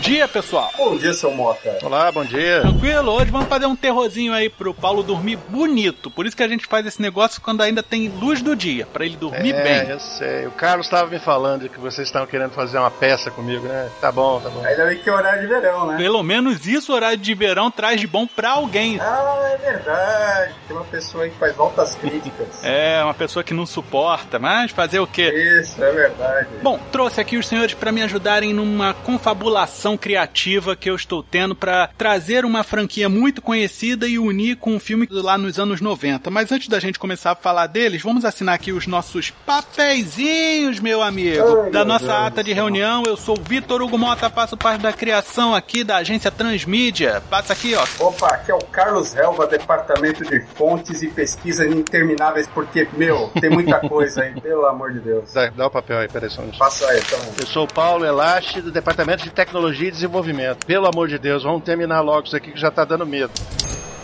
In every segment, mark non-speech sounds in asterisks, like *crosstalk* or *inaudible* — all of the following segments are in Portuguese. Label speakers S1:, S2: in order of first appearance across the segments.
S1: Dia, pessoal.
S2: Bom dia, seu Mota.
S3: Olá, bom dia.
S1: Tranquilo? Hoje vamos fazer um terrorzinho aí pro Paulo dormir bonito. Por isso que a gente faz esse negócio quando ainda tem luz do dia, para ele dormir
S3: é,
S1: bem.
S3: eu sei. O Carlos estava me falando que vocês estavam querendo fazer uma peça comigo, né? Tá bom, tá bom.
S2: Ainda bem que é horário de verão, né?
S1: Pelo menos isso, horário de verão, traz de bom pra alguém.
S2: Ah, é verdade. Tem uma pessoa aí que faz voltas críticas. *laughs*
S1: É, uma pessoa que não suporta, mas fazer o quê?
S2: Isso, é verdade.
S1: Bom, trouxe aqui os senhores para me ajudarem numa confabulação criativa que eu estou tendo para trazer uma franquia muito conhecida e unir com um filme lá nos anos 90. Mas antes da gente começar a falar deles, vamos assinar aqui os nossos papeizinhos, meu amigo.
S2: Ai,
S1: da
S2: meu
S1: nossa
S2: Deus
S1: ata de reunião, eu sou o Vitor Hugo Mota, faço parte da criação aqui da agência Transmídia. Passa aqui, ó.
S2: Opa, aqui é o Carlos Helva, Departamento de Fontes e Pesquisas Intermináveis, porque, meu, tem muita *laughs* coisa aí, pelo amor de Deus.
S3: Dá, dá o papel aí, peraí só um.
S2: Passa aí, então.
S3: Eu sou o Paulo Elache, do Departamento de Tecnologia e Desenvolvimento. Pelo amor de Deus, vamos terminar logo isso aqui que já tá dando medo.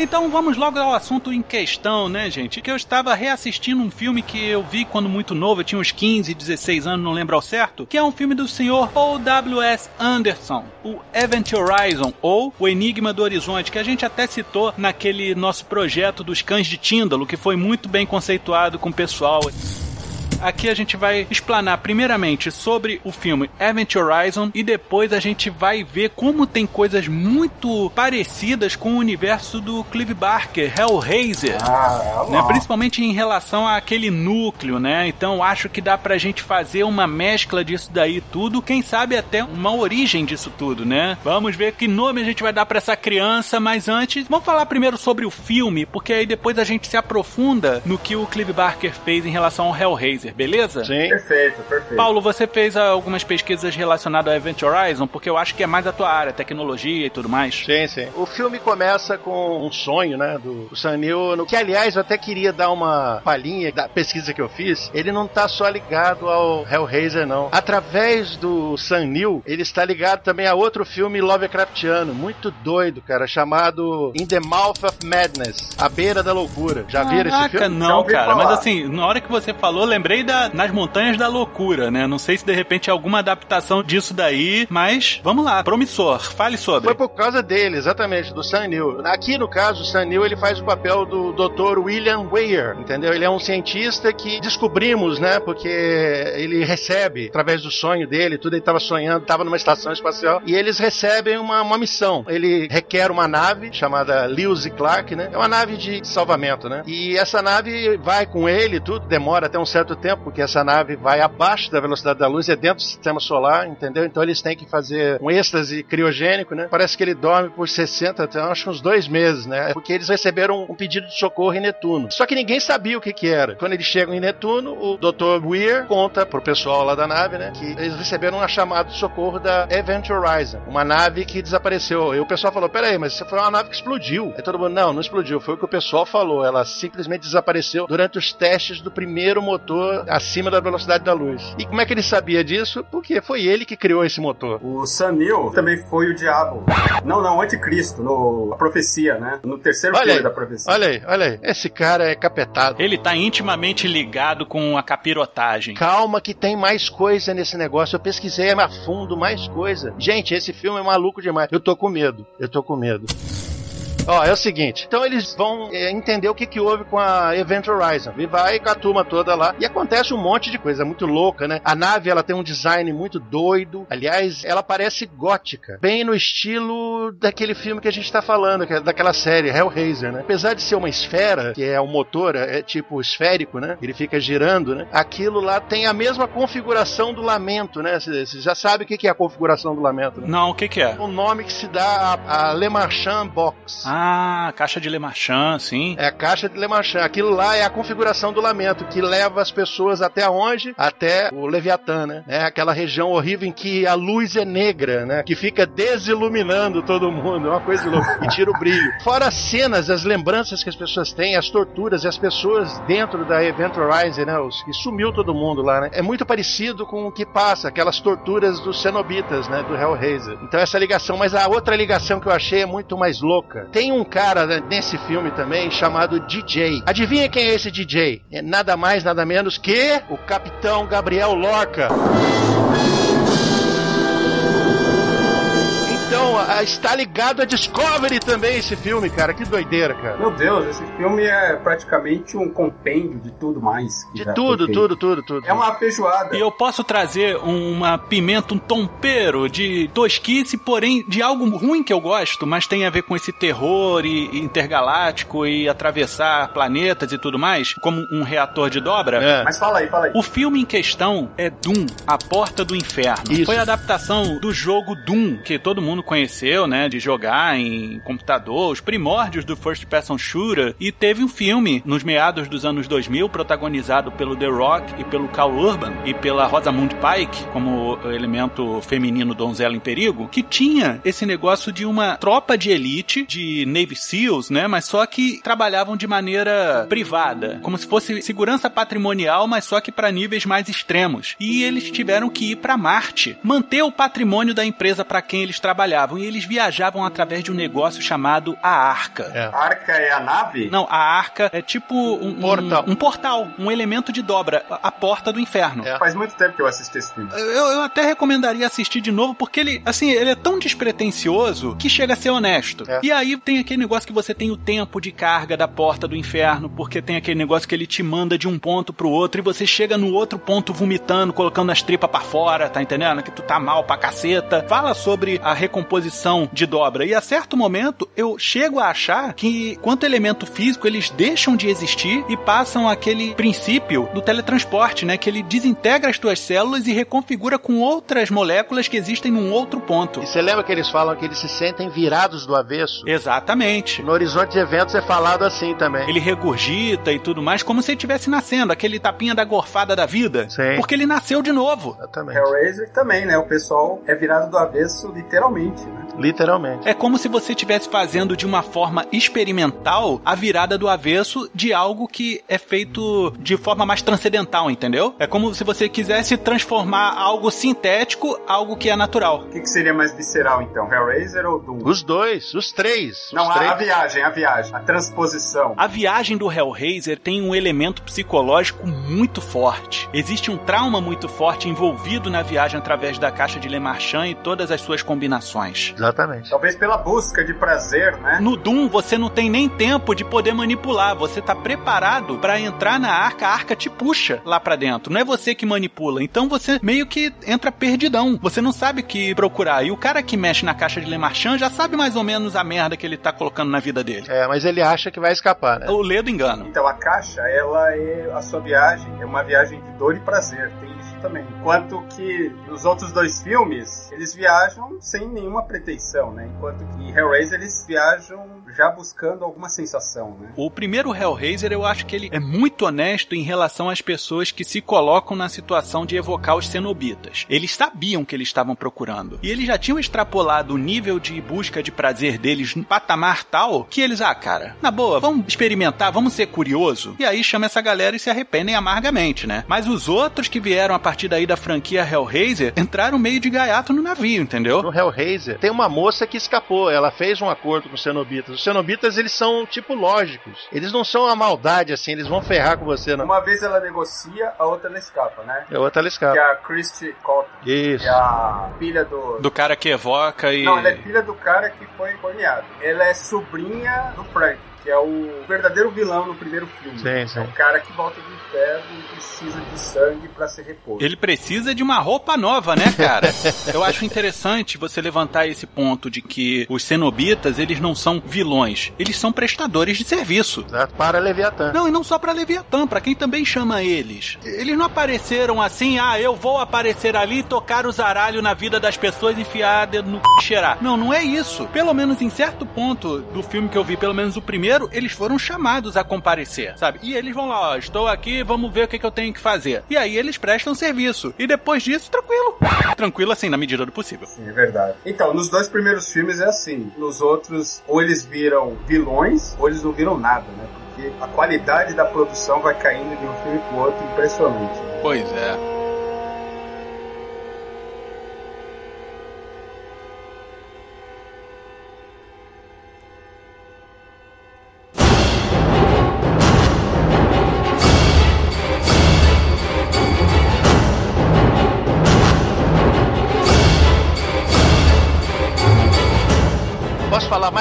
S1: Então vamos logo ao assunto em questão, né, gente? Que eu estava reassistindo um filme que eu vi quando muito novo, eu tinha uns 15, 16 anos, não lembro ao certo, que é um filme do senhor Paul W.S. Anderson, o Event Horizon, ou O Enigma do Horizonte, que a gente até citou naquele nosso projeto dos cães de Tíndalo, que foi muito bem conceituado com o pessoal. Aqui a gente vai explanar primeiramente sobre o filme Event Horizon e depois a gente vai ver como tem coisas muito parecidas com o universo do Clive Barker, Hellraiser.
S2: Ah,
S1: Né, principalmente em relação àquele núcleo, né? Então acho que dá pra gente fazer uma mescla disso daí tudo, quem sabe até uma origem disso tudo, né? Vamos ver que nome a gente vai dar pra essa criança, mas antes, vamos falar primeiro sobre o filme, porque aí depois a gente se aprofunda no que o Clive Barker fez em relação ao Hellraiser, beleza?
S3: Sim.
S2: Perfeito, perfeito.
S1: Paulo, você fez algumas pesquisas relacionadas ao Event Horizon, porque eu acho que é mais a tua área, tecnologia e tudo mais.
S3: Sim, sim. O filme começa com um sonho, né, do, do Sam Neill, no que, aliás, eu até queria dar uma palhinha da pesquisa que eu fiz. Ele não tá só ligado ao Hellraiser, não. Através do Sam Neill, ele está ligado também a outro filme Lovecraftiano, muito doido, cara, chamado In the Mouth of Madness, A Beira da Loucura. Já viram esse filme?
S1: Não, cara.
S2: falar.
S1: Mas assim, na hora que você falou, lembrei da Nas Montanhas da Loucura, né? Não sei se de repente alguma adaptação disso daí, mas vamos lá, promissor. Fale sobre.
S3: Foi por causa dele, exatamente, do Sam Neill. Aqui, no caso, o Sam Neill, ele faz o papel do Dr. William Weir, entendeu? Ele é um cientista que descobrimos, né, porque ele recebe, através do sonho dele, tudo ele estava sonhando, estava numa estação espacial, e eles recebem uma, uma missão. Ele requer uma nave chamada Lewis e Clark, né? É uma nave de salvamento, né? E essa nave vai com ele, tudo demora até um certo tempo, porque essa nave vai abaixo da velocidade da luz, é dentro do sistema solar, entendeu? Então eles têm que fazer um êxtase criogênico, né? Parece que ele dorme por 60, até acho que uns dois meses, né? Porque eles receberam um pedido de socorro em Netuno. Só que ninguém sabia o que que era. Quando eles chegam em Netuno, o Dr. Weir conta pro pessoal lá da nave, né? Que eles receberam uma chamada de socorro da Event Horizon, uma nave que desapareceu. E o pessoal falou: peraí, mas foi uma nave que explodiu. Aí todo mundo, não, não explodiu. Foi o que o pessoal falou. Ela simplesmente desapareceu durante os testes do primeiro motor acima da velocidade da luz. E como é que ele sabia disso? Porque foi ele que criou esse motor.
S2: O Sanil também foi o diabo. Não, não, o anticristo, no a profecia, né? No terceiro
S3: Olha
S2: filme
S3: aí,
S2: da profecia.
S3: olha aí, olha aí. Esse cara é capetado.
S1: Ele tá intimamente ligado com a capirotagem.
S3: Calma que tem mais coisa nesse negócio. Eu pesquisei a fundo mais coisa. Gente, esse filme é maluco demais. Eu tô com medo. Eu tô com medo. *laughs* Ó, é o seguinte, então eles vão é, entender o que, que houve com a Event Horizon. E vai com a turma toda lá. E acontece um monte de coisa muito louca, né? A nave, ela tem um design muito doido. Aliás, ela parece gótica. Bem no estilo daquele filme que a gente tá falando, é daquela série, Hellraiser, né? Apesar de ser uma esfera, que é o motor, é tipo esférico, né? Ele fica girando, né? Aquilo lá tem a mesma configuração do lamento, né? Você já sabe o que, que é a configuração do lamento, né?
S1: Não, o que que é?
S3: O nome que se dá a, a Le Marchand Box.
S1: Ah, caixa de Le Marchand, sim.
S3: É a caixa de Le Marchand. Aquilo lá é a configuração do lamento, que leva as pessoas até onde? Até o Leviatã, né? É aquela região horrível em que a luz é negra, né? Que fica desiluminando todo mundo. É uma coisa louca. E tira o brilho. *laughs* Fora as cenas, as lembranças que as pessoas têm, as torturas e as pessoas dentro da Event Horizon, né? Os, que sumiu todo mundo lá, né? É muito parecido com o que passa, aquelas torturas dos cenobitas, né? Do Hellraiser. Então essa ligação, mas a outra ligação que eu achei é muito mais louca. Tem um cara nesse filme também chamado DJ. Adivinha quem é esse DJ? É nada mais, nada menos que o Capitão Gabriel Lorca. Então, a- está ligado a Discovery também esse filme, cara. Que doideira, cara.
S2: Meu Deus, esse filme é praticamente um compêndio de tudo mais. que
S3: De tudo, tudo, tudo, tudo.
S2: É uma feijoada.
S1: E eu posso trazer uma pimenta, um tompeiro de tosquice, porém de algo ruim que eu gosto, mas tem a ver com esse terror e, e intergaláctico e atravessar planetas e tudo mais, como um reator de dobra.
S3: É.
S2: Mas fala aí, fala aí.
S1: O filme em questão é Doom, A Porta do Inferno.
S3: Isso.
S1: Foi a adaptação do jogo Doom, que todo mundo conheceu, né? De jogar em computador, os primórdios do First Person Shooter. E teve um filme nos meados dos anos 2000, protagonizado pelo The Rock e pelo Cal Urban e pela Rosamund Pike, como elemento feminino donzela em perigo, que tinha esse negócio de uma tropa de elite, de Navy SEALs, né? Mas só que trabalhavam de maneira privada, como se fosse segurança patrimonial, mas só que para níveis mais extremos. E eles tiveram que ir para Marte, manter o patrimônio da empresa para quem eles trabalhavam. E eles viajavam através de um negócio chamado a Arca.
S3: É.
S2: A arca é a nave?
S1: Não, a arca é tipo um, um-
S3: Portal.
S1: um portal, um elemento de dobra, a, a porta do inferno.
S3: É.
S2: Faz muito tempo que eu assisti esse filme.
S1: Eu, eu até recomendaria assistir de novo, porque ele, assim, ele é tão despretensioso que chega a ser honesto.
S3: É.
S1: E aí tem aquele negócio que você tem o tempo de carga da porta do inferno, porque tem aquele negócio que ele te manda de um ponto pro outro e você chega no outro ponto vomitando, colocando as tripas pra fora, tá entendendo? Que tu tá mal pra caceta. Fala sobre a recomposição de dobra. E a certo momento eu chego a achar que, quanto elemento físico, eles deixam de existir e passam aquele princípio do teletransporte, né? Que ele desintegra as tuas células e reconfigura com outras moléculas que existem num outro ponto.
S3: E você lembra que eles falam que eles se sentem virados do avesso?
S1: Exatamente.
S3: No horizonte de eventos é falado assim também.
S1: Ele regurgita e tudo mais, como se ele estivesse nascendo, aquele tapinha da gorfada da vida.
S3: Sim.
S1: Porque ele nasceu de novo.
S3: Exatamente.
S2: Hellraiser também, né? O pessoal é virado do avesso literalmente, né?
S3: Literalmente.
S1: É como se você estivesse fazendo de uma forma experimental a virada do avesso de algo que é feito de forma mais transcendental, entendeu? É como se você quisesse transformar algo sintético algo que é natural.
S2: O que, que seria mais visceral, então? Hellraiser ou Doom?
S3: Os dois, os três.
S2: Não,
S3: os
S2: a,
S3: três.
S2: a viagem, a viagem. A transposição.
S1: A viagem do Hellraiser tem um elemento psicológico muito forte. Existe um trauma muito forte envolvido na viagem através da caixa de Le Marchand e todas as suas combinações.
S3: Exatamente.
S2: Talvez pela busca de prazer, né?
S1: No Doom, você não tem nem tempo de poder manipular. Você tá preparado pra entrar na arca, a arca te puxa lá pra dentro. Não é você que manipula. Então você meio que entra perdidão. Você não sabe o que procurar. E o cara que mexe na caixa de Le Marchand já sabe mais ou menos a merda que ele tá colocando na vida dele.
S3: É, mas ele acha que vai escapar, né?
S1: O ledo engano.
S2: Então a caixa, ela é a sua viagem, é uma viagem de dor e prazer. Tem também. Enquanto que nos outros dois filmes, eles viajam sem nenhuma pretensão, né? Enquanto que Hellraiser eles viajam já buscando alguma sensação, né?
S1: O primeiro Hellraiser, eu acho que ele é muito honesto em relação às pessoas que se colocam na situação de evocar os cenobitas. Eles sabiam que eles estavam procurando. E eles já tinham extrapolado o nível de busca de prazer deles no patamar tal que eles, ah, cara, na boa, vamos experimentar, vamos ser curioso. E aí chama essa galera e se arrependem amargamente, né? Mas os outros que vieram a partir daí da franquia Hellraiser entraram meio de gaiato no navio, entendeu?
S3: No Hellraiser tem uma moça que escapou, ela fez um acordo com os cenobitas. Os cenobitas, eles são, tipo, lógicos. Eles não são a maldade, assim, eles vão ferrar com você, não.
S2: Uma vez ela negocia, a outra ela escapa, né?
S3: A outra ela
S2: Que
S3: escapa.
S2: é a Christy Cotton.
S3: Isso.
S2: Que é a filha do...
S1: Do cara que evoca e.
S2: Não, ela é filha do cara que foi corneado. Ela é sobrinha do Frank, que é o verdadeiro vilão no primeiro filme.
S3: Sim, sim.
S2: É o cara que volta do inferno e precisa de sangue pra ser reposto.
S1: Ele precisa de uma roupa nova, né, cara? *laughs* Eu acho interessante você levantar esse ponto de que os cenobitas, eles não são vilões, eles são prestadores de serviço.
S3: Exato, Para Leviatã.
S1: Não, e não só pra Leviatã, pra quem também chama eles. Eles não apareceram assim, ah, eu vou aparecer ali, tocar o zaralho na vida das pessoas e enfiar dedo no c... e cheirar. Não, não é isso. Pelo menos em certo ponto do filme que eu vi, pelo menos o primeiro, eles foram chamados a comparecer, sabe? E eles vão lá, ó, estou aqui, vamos ver o que, que eu tenho que fazer. E aí eles prestam serviço. E depois disso, tranquilo. Tranquilo assim, na medida do possível.
S2: Sim, é verdade. Então, nos dois primeiros filmes é assim. Nos outros, ou eles viram vilões, ou eles não viram nada, né? Porque a qualidade da produção vai caindo de um filme pro outro impressionante. né?
S1: Pois é.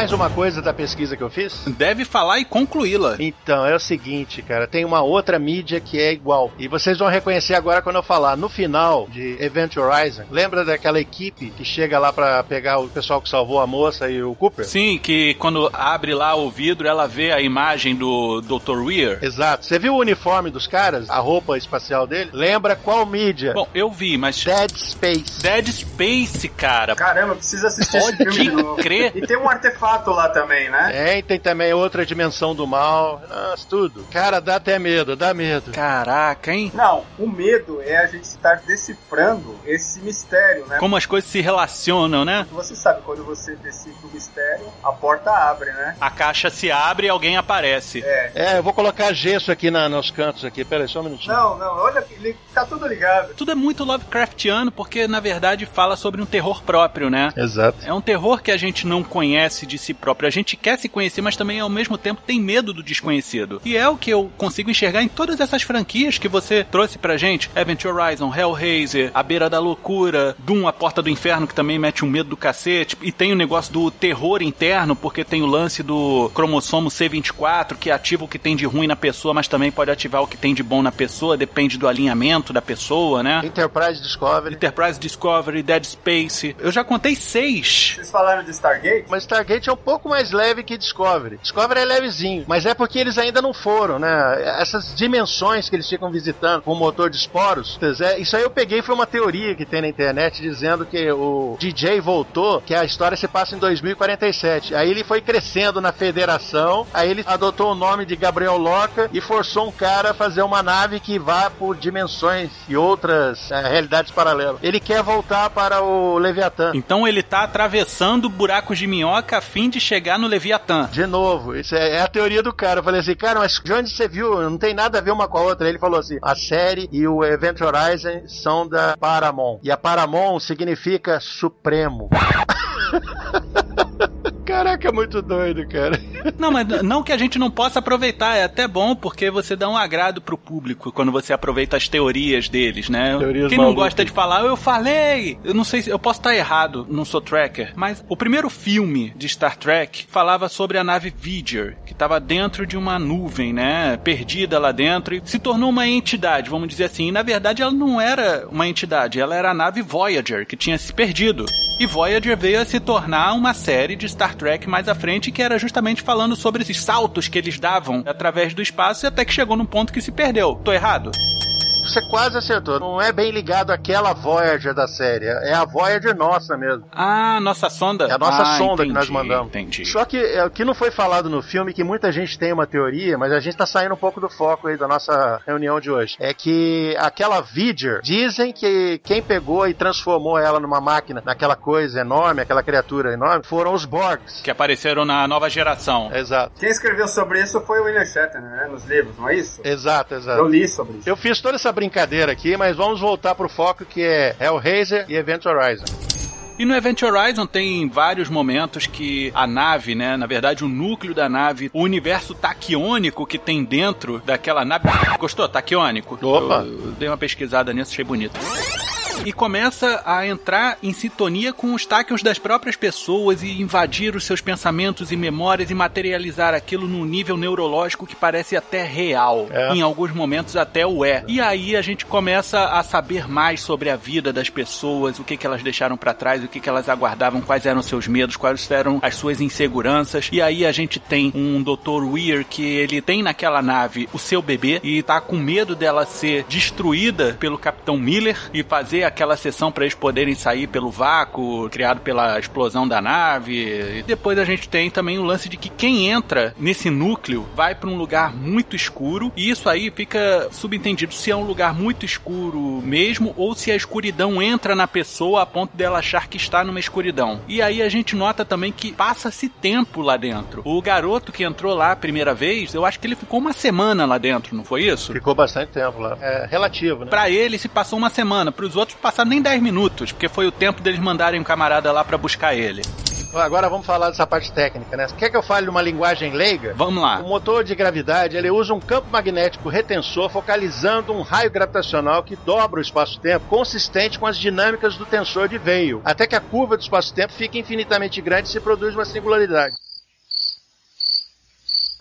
S3: Mais uma coisa da pesquisa que eu fiz?
S1: Deve falar e concluí-la.
S3: Então, é o seguinte, cara, tem uma outra mídia que é igual. E vocês vão reconhecer agora quando eu falar. No final de Event Horizon, lembra daquela equipe que chega lá pra pegar o pessoal que salvou a moça e o Cooper?
S1: Sim, que quando abre lá o vidro, ela vê a imagem do Dr. Weir.
S3: Exato. Você viu o uniforme dos caras? A roupa espacial dele? Lembra qual mídia?
S1: Bom, eu vi, mas.
S3: Dead Space.
S1: Dead Space, cara.
S2: Caramba, precisa assistir esse filme de novo.
S1: crer.
S2: E tem um artefato lá também, né?
S3: É, e tem também outra dimensão do mal. Nossa, tudo. Cara, dá até medo, dá medo.
S1: Caraca, hein?
S2: Não, o medo é a gente estar decifrando esse mistério, né?
S1: Como as coisas se relacionam, né?
S2: Você sabe, quando você decifra o mistério, a porta abre, né?
S1: A caixa se abre e alguém aparece.
S2: É.
S3: É, eu vou colocar gesso aqui na, nos cantos aqui. Pera aí, só um minutinho.
S2: Não, não, olha, ele tá tudo ligado.
S1: Tudo é muito Lovecraftiano porque, na verdade, fala sobre um terror próprio, né?
S3: Exato.
S1: É um terror que a gente não conhece de si próprio. A gente quer se conhecer, mas também ao mesmo tempo tem medo do desconhecido. E é o que eu consigo enxergar em todas essas franquias que você trouxe pra gente: Event Horizon, Hellraiser, A Beira da Loucura, Doom, A Porta do Inferno, que também mete um medo do cacete. E tem o negócio do terror interno, porque tem o lance do cromossomo C24, que ativa o que tem de ruim na pessoa, mas também pode ativar o que tem de bom na pessoa, depende do alinhamento da pessoa, né?
S3: Enterprise Discovery.
S1: Enterprise Discovery, Dead Space. Eu já contei seis.
S2: Vocês falaram de Stargate?
S3: Mas Stargate é um pouco mais leve que Discovery. Discovery é levezinho, mas é porque eles ainda não foram, né? Essas dimensões que eles ficam visitando com o motor de esporos, isso aí eu peguei foi uma teoria que tem na internet dizendo que o DJ voltou, que a história se passa em 2047. Aí ele foi crescendo na federação, aí ele adotou o nome de Gabriel Loca e forçou um cara a fazer uma nave que vá por dimensões e outras é, realidades paralelas. Ele quer voltar para o Leviatã.
S1: Então ele tá atravessando buracos de minhoca a fim de chegar no Leviatã.
S3: De novo, isso é, é a teoria do cara. Eu falei assim, cara, mas de onde você viu? Não tem nada a ver uma com a outra. Ele falou assim: a série e o Event Horizon são da Paramount. E a Paramount significa Supremo. *laughs* Caraca, muito doido, cara.
S1: Não, mas não que a gente não possa aproveitar, é até bom porque você dá um agrado pro público quando você aproveita as teorias deles, né?
S3: Teorias
S1: Quem não
S3: malucas.
S1: gosta de falar, eu falei! Eu não sei se eu posso estar errado, não sou tracker, mas o primeiro filme de Star Trek falava sobre a nave Voyager, que estava dentro de uma nuvem, né? Perdida lá dentro e se tornou uma entidade, vamos dizer assim. E na verdade ela não era uma entidade, ela era a nave Voyager, que tinha se perdido. E Voyager veio a se tornar uma série de Star Trek mais à frente, que era justamente falando sobre esses saltos que eles davam através do espaço, e até que chegou num ponto que se perdeu. Tô errado?
S3: Você quase acertou. Não é bem ligado àquela Voyager da série. É a Voyager nossa mesmo.
S1: Ah, nossa sonda.
S3: É a nossa
S1: ah,
S3: sonda
S1: entendi,
S3: que nós mandamos.
S1: Entendi.
S3: Só que é, o que não foi falado no filme, que muita gente tem uma teoria, mas a gente tá saindo um pouco do foco aí da nossa reunião de hoje. É que aquela Vidger, dizem que quem pegou e transformou ela numa máquina, naquela coisa enorme, aquela criatura enorme, foram os Borgs.
S1: Que apareceram na nova geração.
S3: Exato.
S2: Quem escreveu sobre isso foi o William Shatner, né? Nos livros, não é isso?
S3: Exato, exato.
S2: Eu li sobre isso.
S3: Eu fiz toda essa brincadeira aqui, mas vamos voltar pro foco que é Hellraiser e Event Horizon.
S1: E no Event Horizon tem vários momentos que a nave, né, na verdade o núcleo da nave, o universo taquiônico que tem dentro daquela nave. Gostou? Taquiônico?
S3: Opa!
S1: Eu, eu dei uma pesquisada nisso, achei bonito e começa a entrar em sintonia com os táquions das próprias pessoas e invadir os seus pensamentos e memórias e materializar aquilo num nível neurológico que parece até real.
S3: É.
S1: Em alguns momentos até o é. E aí a gente começa a saber mais sobre a vida das pessoas, o que, que elas deixaram para trás, o que, que elas aguardavam, quais eram seus medos, quais eram as suas inseguranças. E aí a gente tem um Dr. Weir que ele tem naquela nave o seu bebê e tá com medo dela ser destruída pelo Capitão Miller e fazer aquela sessão para eles poderem sair pelo vácuo criado pela explosão da nave. E depois a gente tem também o lance de que quem entra nesse núcleo vai para um lugar muito escuro e isso aí fica subentendido se é um lugar muito escuro mesmo ou se a escuridão entra na pessoa a ponto dela achar que está numa escuridão. E aí a gente nota também que passa-se tempo lá dentro. O garoto que entrou lá a primeira vez, eu acho que ele ficou uma semana lá dentro, não foi isso?
S3: Ficou bastante tempo lá. É relativo, né?
S1: Pra ele se passou uma semana, pros outros passaram nem 10 minutos, porque foi o tempo deles mandarem um camarada lá pra buscar ele.
S3: Agora vamos falar dessa parte técnica, né? Quer que eu fale numa linguagem leiga?
S1: Vamos lá.
S3: O motor de gravidade, ele usa um campo magnético retensor focalizando um raio gravitacional que dobra o espaço-tempo, consistente com as dinâmicas do tensor de Veio, até que a curva do espaço-tempo fique infinitamente grande e se produz uma singularidade.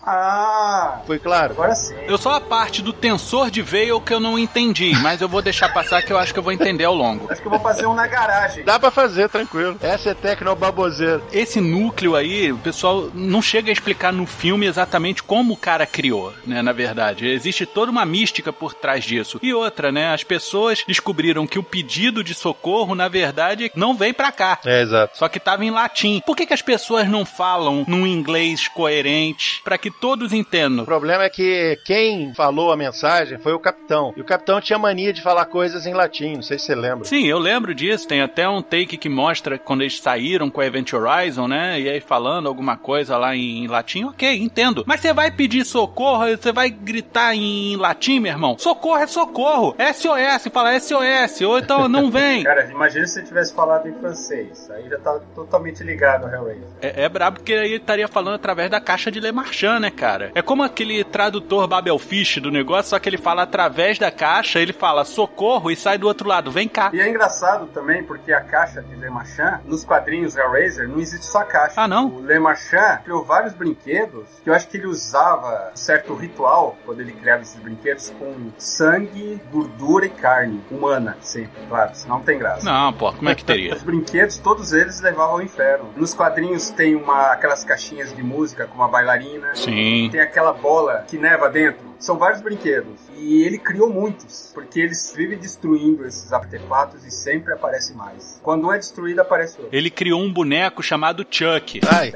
S2: Ah,
S3: Foi claro?
S2: agora sim.
S1: Eu só a parte do tensor de veio que eu não entendi, mas eu vou deixar passar que eu acho que eu vou entender ao longo.
S2: Acho que eu vou fazer um na garagem.
S3: Dá pra fazer, tranquilo. Essa é tecnobaboseira.
S1: Esse núcleo aí, o pessoal não chega a explicar no filme exatamente como o cara criou, né? Na verdade, existe toda uma mística por trás disso. E outra, né? As pessoas descobriram que o pedido de socorro, na verdade, não vem pra cá.
S3: É, exato.
S1: Só que tava em latim. Por que, que as pessoas não falam num inglês coerente para que todos
S3: O
S1: entendam?
S3: problema é que quem falou a mensagem foi o capitão. E o capitão tinha mania de falar coisas em latim, não sei se você lembra.
S1: Sim, eu lembro disso. Tem até um take que mostra quando eles saíram com a Event Horizon, né? E aí falando alguma coisa lá em latim, ok, entendo. Mas você vai pedir socorro, você vai gritar em latim, meu irmão? Socorro é socorro. SOS, fala SOS, ou então não vem. *laughs*
S2: Cara, imagina se você tivesse falado em francês. Aí já tá totalmente ligado ao Hellraiser.
S1: É, é brabo porque aí ele estaria falando através da caixa de Le Marchand, né, cara? É como aquele tradutor Babelfish do negócio, só que ele fala através da caixa, ele fala socorro e sai do outro lado, vem cá.
S2: E é engraçado também porque a caixa de Le Marchand, nos quadrinhos Hellraiser, não existe só a caixa.
S1: Ah, não?
S2: O Le Marchand criou vários brinquedos que eu acho que ele usava certo ritual quando ele criava esses brinquedos com sangue, gordura e carne humana, sempre, claro, senão não tem graça.
S1: Não, pô, como é que teria?
S2: Os brinquedos, todos eles levavam ao inferno. Nos quadrinhos tem uma, aquelas caixinhas de música com uma bailarina.
S1: Sim.
S2: Tem aquela bola que neva dentro. São vários brinquedos. E ele criou muitos, porque eles vivem destruindo esses artefatos e sempre aparece mais. Quando um é destruído, aparece outro.
S1: Ele criou um boneco chamado Chuck.
S3: Ai,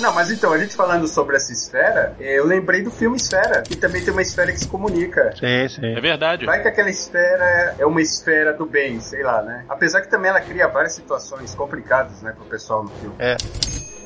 S2: Não, mas então, a gente falando sobre essa esfera, eh, eu lembrei do filme Esfera, que também tem uma esfera que se comunica.
S3: sim, sim.
S1: É verdade.
S2: Vai que aquela esfera é uma esfera do bem, sei lá, né? Apesar que também ela cria várias situações complicadas, né, pro pessoal no filme.
S3: É.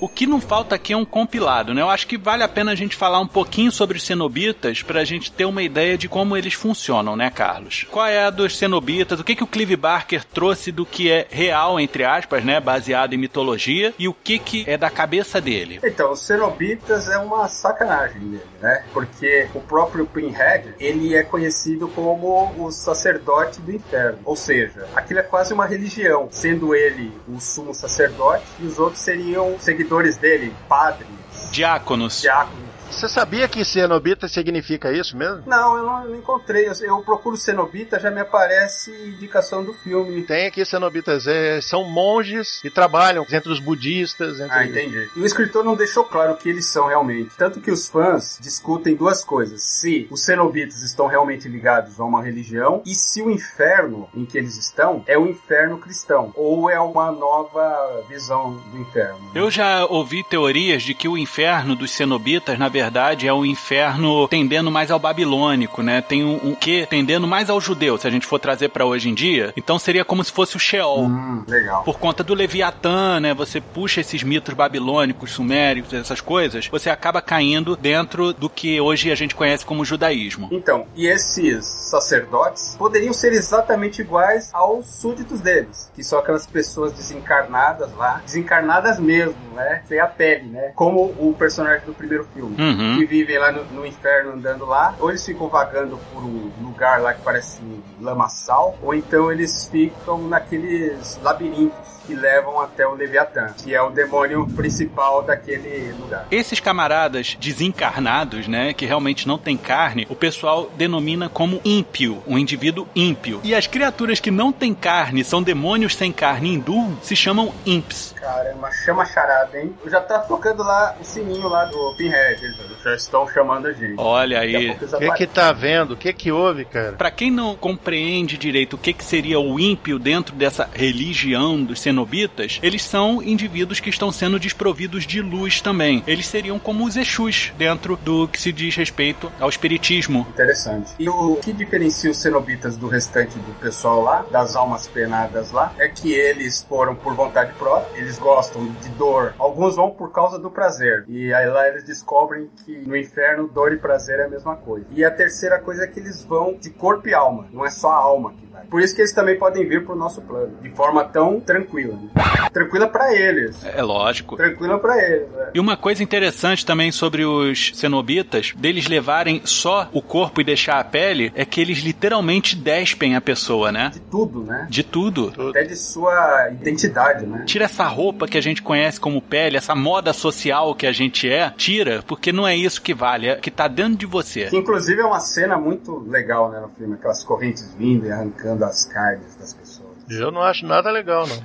S1: O que não falta aqui é um compilado, né? Eu acho que vale a pena a gente falar um pouquinho sobre os cenobitas pra gente ter uma ideia de como eles funcionam, né, Carlos? Qual é a dos cenobitas? O que, que o Clive Barker trouxe do que é real, entre aspas, né? Baseado em mitologia, e o que, que é da cabeça dele?
S2: Então, os cenobitas é uma sacanagem dele, né? Porque o próprio Pinhead, ele é conhecido como o sacerdote do inferno. Ou seja, aquilo é quase uma religião, sendo ele o sumo sacerdote e os outros seriam seguidores dele, padres,
S1: Diáconos.
S2: diáconos.
S3: Você sabia que cenobita significa isso mesmo?
S2: Não, eu não, não encontrei. Eu, eu, procuro cenobita, já me aparece indicação do filme.
S3: Tem aqui cenobitas, é, são monges e trabalham entre os budistas. Entre...
S2: Ah, entendi. E o escritor não deixou claro o que eles são realmente. Tanto que os fãs discutem duas coisas: se os cenobitas estão realmente ligados a uma religião e se o inferno em que eles estão é o inferno cristão ou é uma nova visão do inferno.
S1: Eu já ouvi teorias de que o inferno dos cenobitas, na verdade, é um inferno tendendo mais ao babilônico, né? Tem um, um que tendendo mais ao judeu, se a gente for trazer para hoje em dia. Então seria como se fosse o Sheol.
S2: Hum, legal.
S1: Por conta do Leviatã, né? Você puxa esses mitos babilônicos, sumérios, essas coisas, você acaba caindo dentro do que hoje a gente conhece como judaísmo.
S2: Então, e esses sacerdotes poderiam ser exatamente iguais aos súditos deles, que são aquelas pessoas desencarnadas lá, desencarnadas mesmo, né? Sem a pele, né? Como o personagem do primeiro filme,
S1: Uhum.
S2: que vivem lá no, no inferno andando lá, ou eles ficam vagando por um lugar lá que parece lamaçal, ou então eles ficam naqueles labirintos que levam até o Leviatã, que é o demônio principal daquele lugar.
S1: Esses camaradas desencarnados, né, que realmente não têm carne, o pessoal denomina como ímpio, um indivíduo ímpio. E as criaturas que não têm carne, são demônios sem carne hindu, se chamam imps.
S2: Caramba, chama charada, hein? Já tá tocando lá o sininho lá do Pinhead, já estão chamando a gente.
S1: Olha aí.
S3: O que que tá vendo? O que que houve, cara?
S1: Pra quem não compreende direito o que, que seria o ímpio dentro dessa religião dos cenobitas, eles são indivíduos que estão sendo desprovidos de luz também. Eles seriam como os Exus dentro do que se diz respeito ao espiritismo.
S2: Interessante. E o que diferencia os cenobitas do restante do pessoal lá, das almas penadas lá, é que eles foram por vontade própria, eles gostam de dor. Alguns vão por causa do prazer. E aí lá eles descobrem que no inferno dor e prazer é a mesma coisa. E a terceira coisa é que eles vão de corpo e alma, não é só a alma que vai. Por isso que eles também podem vir pro nosso plano, de forma tão tranquila. né? Tranquila pra eles.
S1: É lógico.
S2: Tranquila pra eles. né?
S1: E uma coisa interessante também sobre os cenobitas, deles levarem só o corpo e deixar a pele, é que eles literalmente despem a pessoa, né?
S2: De tudo, né?
S1: De tudo.
S2: Até de sua identidade, né?
S1: Tira essa roupa que a gente conhece como pele, essa moda social que a gente é, tira, porque não é isso que vale, é que tá dentro de você.
S2: Que inclusive é uma cena muito legal, né, no filme, aquelas correntes vindo e arrancando as carnes das pessoas.
S3: Eu não acho nada legal, não. *laughs*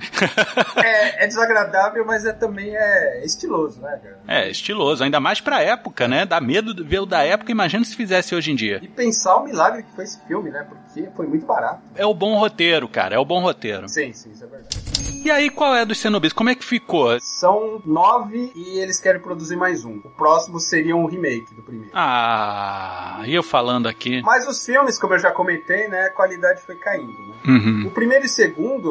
S2: É, é desagradável, mas é também é estiloso, né, cara?
S1: É, estiloso, ainda mais pra época, né? Dá medo de ver o da época, imagina se fizesse hoje em dia.
S2: E pensar o milagre que foi esse filme, né? Porque foi muito barato.
S1: É o bom roteiro, cara, é o bom roteiro.
S2: Sim, sim, isso é verdade.
S1: E aí, qual é dos cenobitas? Como é que ficou?
S2: São nove e eles querem produzir mais um. O próximo seria um remake do primeiro.
S1: Ah, e eu falando aqui.
S2: Mas os filmes, como eu já comentei, né, a qualidade foi caindo, né?
S1: Uhum.
S2: O primeiro e segundo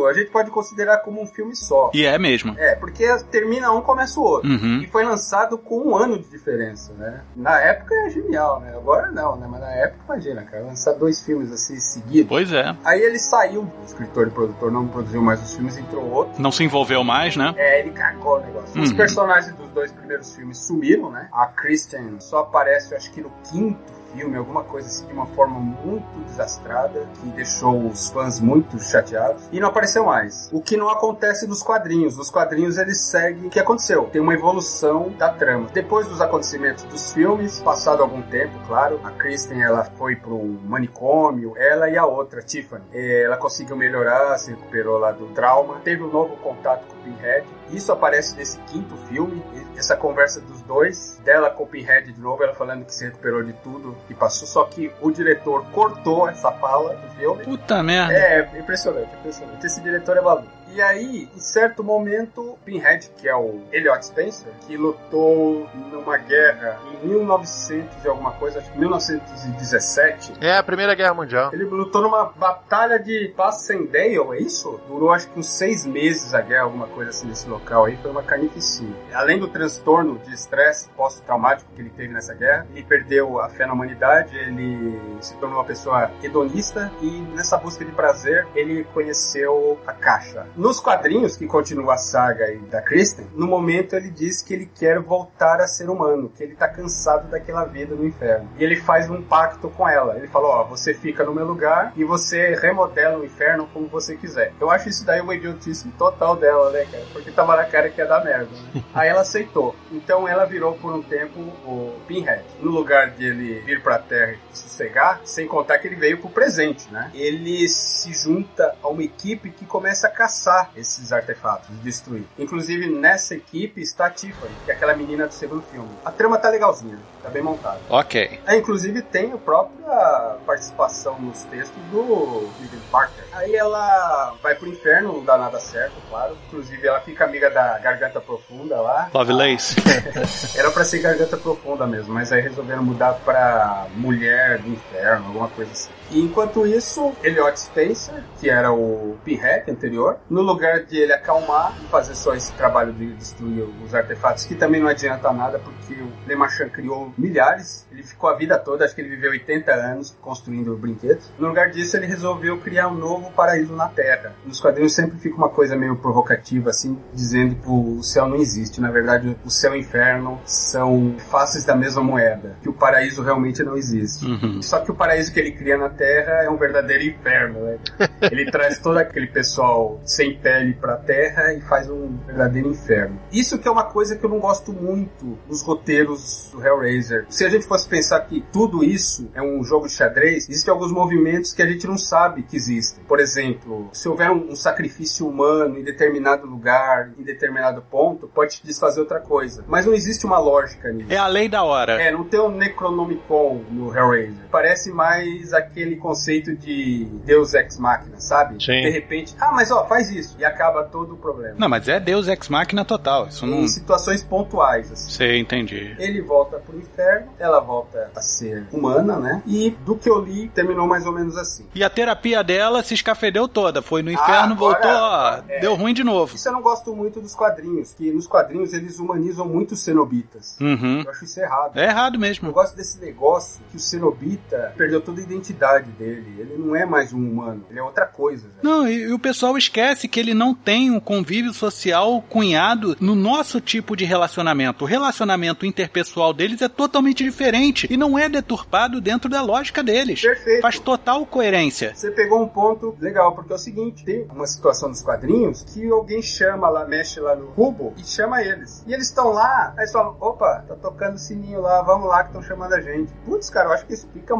S2: a gente pode considerar como um filme só.
S1: E é mesmo.
S2: É, porque termina um, começa o outro.
S1: Uhum.
S2: E foi lançado com um ano de diferença, né? Na época é genial, né? Agora não, né? Mas na época, imagina, cara, lançar dois filmes assim seguidos.
S1: Pois é.
S2: Aí ele saiu, o escritor e produtor não produziu mais os filmes, entrou outro.
S1: Não se envolveu mais, né?
S2: É, ele cagou o negócio. Os
S1: Uhum.
S2: personagens dos dois primeiros filmes sumiram, né? A Kristen só aparece, eu acho que no quinto filme, alguma coisa assim, de uma forma muito desastrada, que deixou os fãs muito chateados. E não apareceu mais. O que não acontece nos quadrinhos. Nos quadrinhos eles seguem o que aconteceu. Tem uma evolução da trama. Depois dos acontecimentos dos filmes, passado algum tempo, claro, a Kristen ela foi pro manicômio, ela e a outra, Tiffany. Eh, Ela conseguiu melhorar, se recuperou lá do trauma, teve um novo contato com o Pinhead. Isso aparece nesse quinto filme. Essa conversa dos dois, dela com o Pinhead de novo, ela falando que se recuperou de tudo e passou. Só que o diretor cortou essa fala do filme.
S1: Puta merda.
S2: É, impressionante, impressionante. Esse diretor é maluco. E aí, em certo momento, Pinhead, que é o Elliot Spencer, que lutou numa guerra em 1900 e alguma coisa, acho que 1917,
S3: É a Primeira Guerra Mundial.
S2: ele lutou numa batalha de Passendale, é isso? Durou acho que uns seis meses a guerra, alguma coisa assim nesse local aí, foi uma carnificina. Além do transtorno de estresse pós-traumático que ele teve nessa guerra, ele perdeu a fé na humanidade, ele se tornou uma pessoa hedonista e nessa busca de prazer ele conheceu a caixa. Nos quadrinhos, que continua a saga da Kristen, no momento ele diz que ele quer voltar a ser humano, que ele tá cansado daquela vida no inferno. E ele faz um pacto com ela. Ele falou, ó, você fica no meu lugar e você remodela o inferno como você quiser. Eu acho isso daí uma idiotice total dela, né, cara? Porque tava na cara que ia dar merda. Né? *laughs* Aí ela aceitou. Então ela virou por um tempo o Pinhead. No lugar de ele vir pra Terra e sossegar, sem contar que ele veio pro presente, né? Ele se junta a uma equipe que começa a caçar esses artefatos, de destruir. Inclusive, nessa equipe está a Tiffany, que é aquela menina do segundo filme. A trama tá legalzinha, tá bem montada.
S1: Ok.
S2: É, inclusive tem a própria participação nos textos do Peter Parker. Aí ela vai pro inferno, não dá nada certo, claro. Inclusive ela fica amiga da Garganta Profunda lá.
S1: Lovelace. *laughs*
S2: Era pra ser Garganta Profunda mesmo, mas aí resolveram mudar pra Mulher do Inferno, alguma coisa assim. E enquanto isso, Elliot Spencer, que era o Pinhead anterior, no lugar de ele acalmar e fazer só esse trabalho de destruir os artefatos, que também não adianta nada, porque o Lemachan criou milhares, ele ficou a vida toda, acho que ele viveu 80 anos construindo brinquedos. No lugar disso, ele resolveu criar um novo paraíso na Terra. Nos quadrinhos sempre fica uma coisa meio provocativa, assim, dizendo que o céu não existe. Na verdade, o céu e o inferno são faces da mesma moeda, que o paraíso realmente não existe.
S1: Uhum.
S2: Só que o paraíso que ele cria na Terra é um verdadeiro inferno, né? *laughs* Ele traz todo aquele pessoal sem pele pra Terra e faz um verdadeiro inferno. Isso que é uma coisa que eu não gosto muito nos roteiros do Hellraiser. Se a gente fosse pensar que tudo isso é um jogo de xadrez, existem alguns movimentos que a gente não sabe que existem. Por exemplo, se houver um, um sacrifício humano em determinado lugar, em determinado ponto, pode te desfazer outra coisa. Mas não existe uma lógica nisso.
S1: É a lei da hora.
S2: É, não tem um Necronomicon no Hellraiser. Parece mais aquele conceito de Deus Ex Machina, sabe?
S3: Sim.
S2: De repente, ah, mas ó, faz isso. E acaba todo o problema.
S1: Não, mas é Deus Ex Machina total. Isso não.
S2: Em situações pontuais, assim.
S1: Sei, entendi.
S2: Ele volta pro inferno, ela volta a ser humana, né? E do que eu li, terminou mais ou menos assim.
S1: E a terapia dela se escafedeu toda. Foi no inferno,
S2: agora-
S1: voltou, ó,
S2: é.
S1: deu ruim de novo.
S2: Isso eu não gosto muito dos quadrinhos, que nos quadrinhos eles humanizam muito os cenobitas.
S1: Uhum.
S2: Eu acho isso errado.
S1: É errado
S2: Eu
S1: mesmo.
S2: gosto desse negócio que o cenobita perdeu toda a identidade dele. Ele não é mais um humano, ele é outra coisa. já.
S1: Não, e, e o pessoal esquece que ele não tem um convívio social cunhado no nosso tipo de relacionamento. O relacionamento interpessoal deles é totalmente diferente e não é deturpado dentro da lógica deles.
S2: Perfeito.
S1: Faz total coerência.
S2: Você pegou um ponto legal, porque é o seguinte, tem uma situação nos quadrinhos que alguém chama lá, mexe lá no cubo e chama eles. E eles estão lá, aí eles falam, opa, tá tocando o sininho lá, vamos lá que estão chamando a gente. Putz, cara, eu acho que isso fica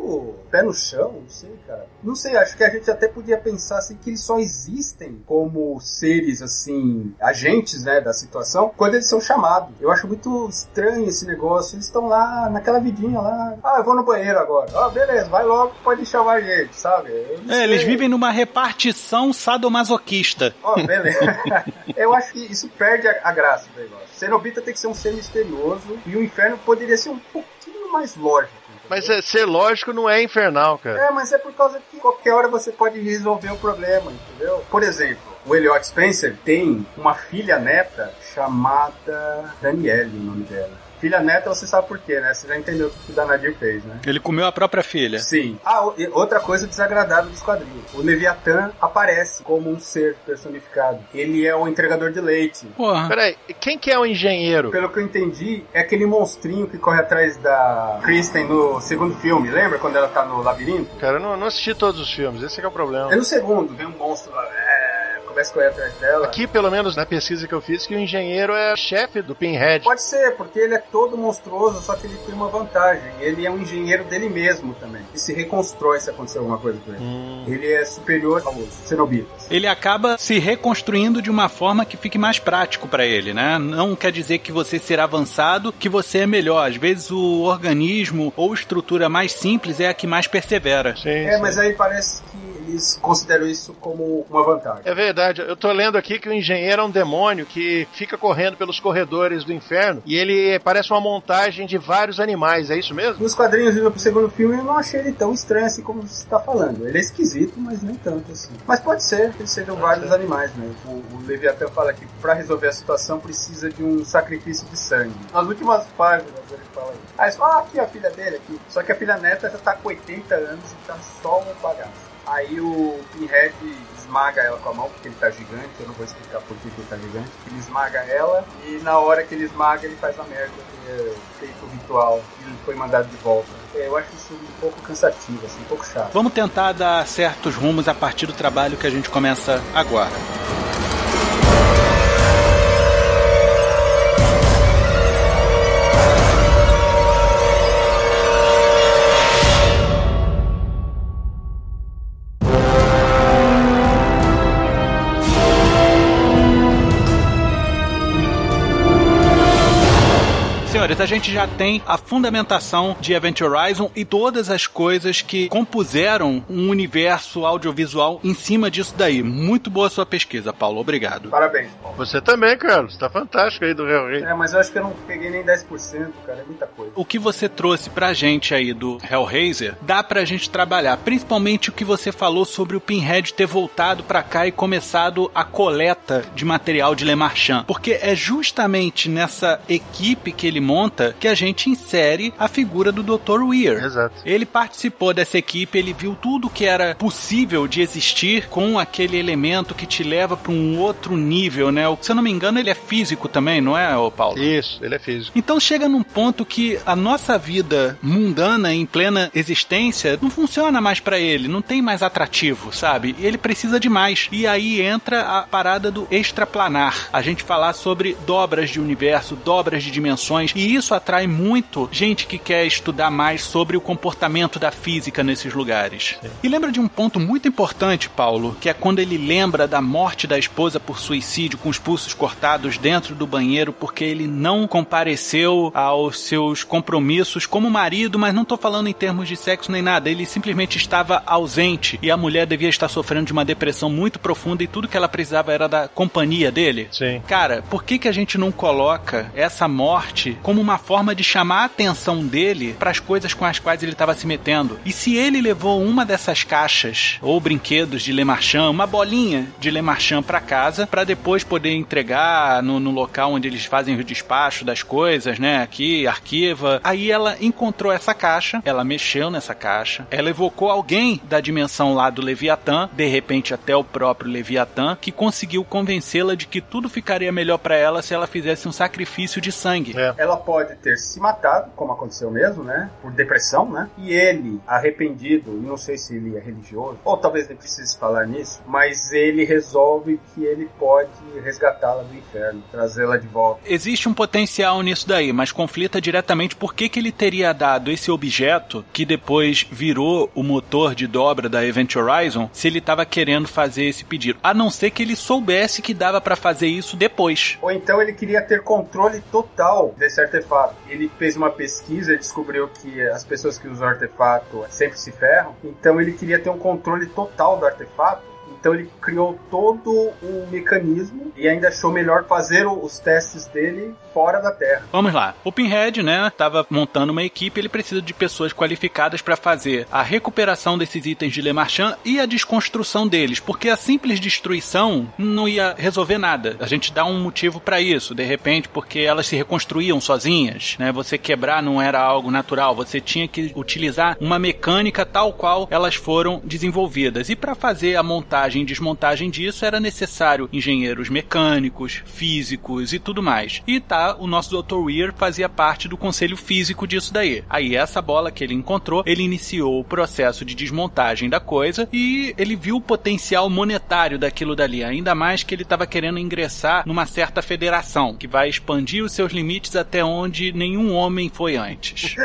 S2: muito pé no chão, não sei, cara. Não sei, acho que a gente até podia pensar assim que eles só existem como seres, assim, agentes, né, da situação, quando eles são chamados. Eu acho muito estranho esse negócio. Eles estão lá, naquela vidinha lá. Ah, eu vou no banheiro agora. Ah, beleza, vai logo, pode chamar a gente, sabe? Não
S1: É, eles vivem numa repartição sadomasoquista.
S2: Ó, *laughs* beleza. eu acho que isso perde a, a graça do negócio. Cenobita tem que ser um ser misterioso e o inferno poderia ser um pouquinho mais lógico.
S3: Mas é, ser lógico não é infernal, cara.
S2: É, mas é por causa que qualquer hora você pode resolver o problema, entendeu? Por exemplo, o Elliot Spencer tem uma filha neta chamada Danielle, o nome dela. Filha neta, você sabe por quê, né? Você já entendeu o que o Danadir fez, né?
S1: Ele comeu a própria filha.
S2: Sim. Ah, e outra coisa desagradável dos quadrinhos. O Leviatã aparece como um ser personificado. Ele é o entregador de leite.
S1: Porra.
S3: Peraí, quem que é o engenheiro?
S2: Pelo que eu entendi, é aquele monstrinho que corre atrás da Kristen no segundo filme. Lembra quando ela tá no labirinto?
S3: Cara, eu não, não assisti todos os filmes, esse que é o problema.
S2: É no segundo, vem um monstro lá. É, começa a correr atrás dela.
S3: Aqui, pelo menos na pesquisa que eu fiz, que o engenheiro é chefe do Pinhead.
S2: Pode ser, porque ele é todo monstruoso, só que ele tem uma vantagem. Ele é um engenheiro dele mesmo também. E se reconstrói se acontecer alguma coisa com ele.
S3: Hum.
S2: Ele é superior aos cenobitas.
S1: Ele acaba se reconstruindo de uma forma que fique mais prático pra ele, né? Não quer dizer que você ser avançado, que você é melhor. Às vezes o organismo ou estrutura mais simples é a que mais persevera.
S3: Sim,
S2: É,
S3: sim.
S2: mas aí parece que eles consideram isso como uma vantagem.
S3: É verdade, eu tô lendo aqui que o engenheiro é um demônio que fica correndo pelos corredores do inferno e ele parece uma montagem de vários animais, é isso mesmo?
S2: Nos quadrinhos indo pro segundo filme, eu não achei ele tão estranho assim como você tá falando. Ele é esquisito, mas nem tanto assim. Mas pode ser que eles sejam vários animais mesmo. O, o Leviatã fala que pra resolver a situação precisa de um sacrifício de sangue. Nas últimas páginas ele fala isso. Aí falam, ah, aqui a filha dele aqui. Só que a filha neta já tá com 80 anos e tá só um bagaço. Aí o Pinhead esmaga ela com a mão, porque ele tá gigante, eu não vou explicar por que ele tá gigante. Ele esmaga ela e na hora que ele esmaga, ele faz a merda que é feito o ritual e foi mandado de volta. É, eu acho isso um pouco cansativo, assim, um pouco chato.
S1: Vamos tentar dar certos rumos a partir do trabalho que a gente começa agora. A gente já tem a fundamentação de Event Horizon e todas as coisas que compuseram um universo audiovisual em cima disso daí. Muito boa sua pesquisa, Paulo. Obrigado.
S2: Parabéns, Paulo.
S3: Você também, Carlos. Tá fantástico aí do Hellraiser.
S2: É, mas eu acho que eu não peguei nem 10%, cara. É muita coisa.
S1: O que você trouxe pra gente aí do Hellraiser, dá pra gente trabalhar. Principalmente o que você falou sobre o Pinhead ter voltado pra cá e começado a coleta de material de Le Marchand. Porque é justamente nessa equipe que ele monta que a gente insere a figura do Dr. Weir.
S3: Exato.
S1: Ele participou dessa equipe, ele viu tudo que era possível de existir com aquele elemento que te leva para um outro nível, né? Se eu não me engano, ele é físico também, não é, Paulo?
S3: Isso, ele é físico.
S1: Então chega num ponto que a nossa vida mundana em plena existência não funciona mais para ele, não tem mais atrativo, sabe? Ele precisa de mais. E aí entra a parada do extraplanar. A gente falar sobre dobras de universo, dobras de dimensões e isso atrai muito gente que quer estudar mais sobre o comportamento da física nesses lugares. Sim. E lembra de um ponto muito importante, Paulo, que é quando ele lembra da morte da esposa por suicídio com os pulsos cortados dentro do banheiro porque ele não compareceu aos seus compromissos como marido, mas não tô falando em termos de sexo nem nada, ele simplesmente estava ausente e a mulher devia estar sofrendo de uma depressão muito profunda e tudo que ela precisava era da companhia dele.
S3: Sim.
S1: Cara, por que que a gente não coloca essa morte como como uma forma de chamar a atenção dele para as coisas com as quais ele estava se metendo. E se ele levou uma dessas caixas ou brinquedos de Le Marchand, uma bolinha de Le Marchand para casa, para depois poder entregar no, no, local onde eles fazem o despacho das coisas, né? Aqui, arquiva. Aí ela encontrou essa caixa, ela mexeu nessa caixa, ela evocou alguém da dimensão lá do Leviatã, de repente até o próprio Leviatã, que conseguiu convencê-la de que tudo ficaria melhor para ela se ela fizesse um sacrifício de sangue.
S2: É. Ela pode ter se matado, como aconteceu mesmo, né? Por depressão, né? E ele, arrependido, e não sei se ele é religioso, ou talvez nem precise falar nisso, mas ele resolve que ele pode resgatá-la do inferno, trazê-la de volta.
S1: Existe um potencial nisso daí, mas conflita diretamente por que, que ele teria dado esse objeto que depois virou o motor de dobra da Event Horizon se ele estava querendo fazer esse pedido. A não ser que ele soubesse que dava para fazer isso depois.
S2: Ou então ele queria ter controle total desse artefato artefato. Ele fez uma pesquisa e descobriu que as pessoas que usam artefato sempre se ferram. Então ele queria ter um controle total do artefato então ele criou todo um mecanismo e ainda achou melhor fazer os testes dele fora da Terra.
S1: Vamos lá. O Pinhead, né, estava montando uma equipe, ele precisa de pessoas qualificadas para fazer a recuperação desses itens de Le Marchand e a desconstrução deles, porque a simples destruição não ia resolver nada. A gente dá um motivo para isso, de repente, porque elas se reconstruíam sozinhas, né? Você quebrar não era algo natural, você tinha que utilizar uma mecânica tal qual elas foram desenvolvidas. E para fazer a montagem montagem e desmontagem disso era necessário engenheiros mecânicos, físicos e tudo mais. E tá, o nosso Dr. Weir fazia parte do conselho físico disso daí. Aí essa bola que ele encontrou, ele iniciou o processo de desmontagem da coisa e ele viu o potencial monetário daquilo dali, ainda mais que ele estava querendo ingressar numa certa federação que vai expandir os seus limites até onde nenhum homem foi antes.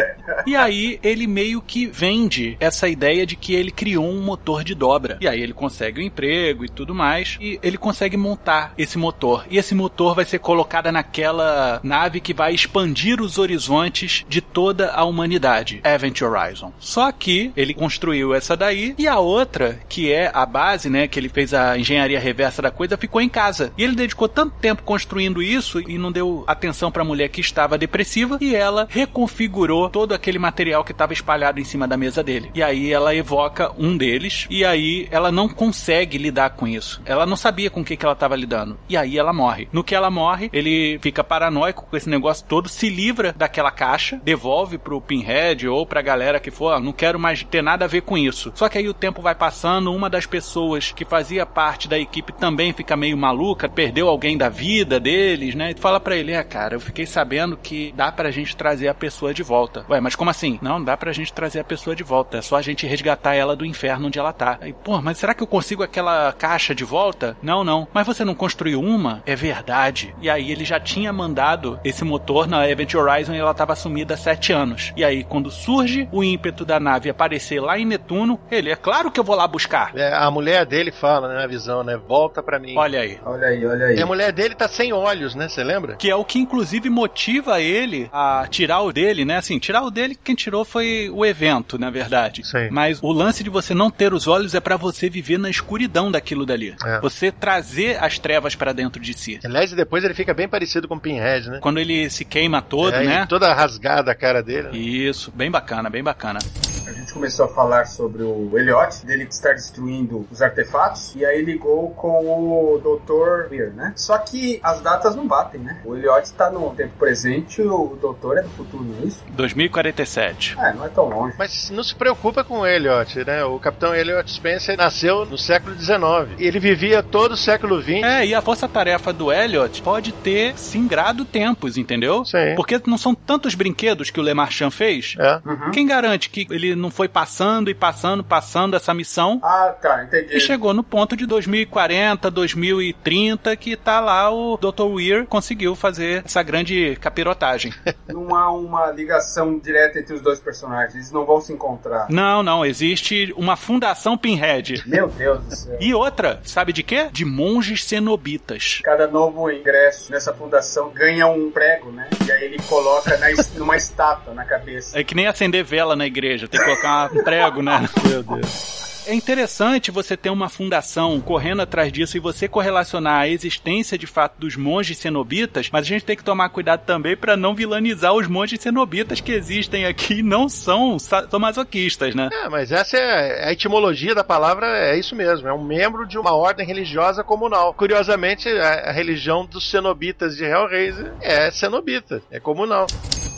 S1: E aí ele meio que vende essa ideia de que ele criou um motor de dobra. E aí ele consegue o emprego e tudo mais, e ele consegue montar esse motor. E esse motor vai ser colocado naquela nave que vai expandir os horizontes de toda a humanidade, Event Horizon. Só que ele construiu essa daí e a outra, que é a base, né, que ele fez a engenharia reversa da coisa, ficou em casa. E ele dedicou tanto tempo construindo isso e não deu atenção para a mulher que estava depressiva e ela reconfigurou todo aquele material que estava espalhado em cima da mesa dele. E aí ela evoca um deles e aí ela não consegue consegue lidar com isso. Ela não sabia com o que, que ela estava lidando. E aí ela morre. No que ela morre, ele fica paranoico com esse negócio todo, se livra daquela caixa, devolve pro Pinhead ou pra galera que for, ah, não quero mais ter nada a ver com isso. Só que aí o tempo vai passando, uma das pessoas que fazia parte da equipe também fica meio maluca, perdeu alguém da vida deles, né? E fala para ele, é, cara, eu fiquei sabendo que dá pra gente trazer a pessoa de volta. Ué, mas como assim? Não, dá pra gente trazer a pessoa de volta. É só a gente resgatar ela do inferno onde ela tá. Aí, pô, mas será que eu consigo aquela caixa de volta? Não, não. Mas você não construiu uma? É verdade. E aí ele já tinha mandado esse motor na Event Horizon e ela tava sumida há sete anos. E aí, quando surge o ímpeto da nave aparecer lá em Netuno, ele, é claro que eu vou lá buscar.
S3: É, a mulher dele fala, né, na visão, né, volta pra mim.
S1: Olha aí.
S2: Olha aí, olha aí.
S3: E a mulher dele tá sem olhos, né, você lembra?
S1: Que é o que inclusive motiva ele a tirar o dele, né? Assim, tirar o dele, quem tirou foi o evento, na verdade.
S3: Sim.
S1: Mas o lance de você não ter os olhos é pra você viver na escuridão daquilo dali.
S3: É.
S1: Você trazer as trevas pra dentro de si.
S3: Aliás, depois ele fica bem parecido com o Pinhead, né?
S1: Quando ele se queima todo,
S3: É, e
S1: né?
S3: Toda rasgada a cara dele. né?
S1: Isso, bem bacana, bem bacana.
S2: A gente começou a falar sobre o Elliot, dele estar destruindo os artefatos, e aí ligou com o Dr. Weir, né? Só que as datas não batem, né? O Elliot está no tempo presente, o Doutor é do futuro, não é isso?
S1: 2047.
S2: É, não é tão longe.
S3: Mas não se preocupa com o Elliot, né? O Capitão Elliot Spencer nasceu no século XIX. E ele vivia todo o século XX.
S1: É, e a força-tarefa do Elliot pode ter singrado tempos, entendeu?
S3: Sim.
S1: Porque não são tantos brinquedos que o Lemarchand fez.
S3: É.
S2: Uhum.
S1: Quem garante que ele não foi passando e passando, passando essa missão
S2: Ah, tá, entendi.
S1: e chegou no ponto de 2040, 2030, que tá lá o Dr. Weir conseguiu fazer essa grande capirotagem. *laughs*
S2: Não há uma ligação direta entre os dois personagens, eles não vão se encontrar.
S1: não, não, existe uma fundação Pinhead.
S2: Meu Deus do céu.
S1: E outra, sabe de quê? De monges cenobitas.
S2: Cada novo ingresso nessa fundação ganha um prego, né? E aí ele coloca na es- *laughs* numa estátua na cabeça.
S1: É que nem acender vela na igreja, tem que colocar um prego, né? *laughs*
S3: Meu Deus.
S1: É interessante você ter uma fundação correndo atrás disso e você correlacionar a existência de fato dos monges cenobitas, mas a gente tem que tomar cuidado também para não vilanizar os monges cenobitas que existem aqui e não são sadomasoquistas, né?
S3: É, mas essa é a etimologia da palavra, é isso mesmo. É um membro de uma ordem religiosa comunal. Curiosamente, a religião dos cenobitas de Hellraiser é cenobita, é comunal.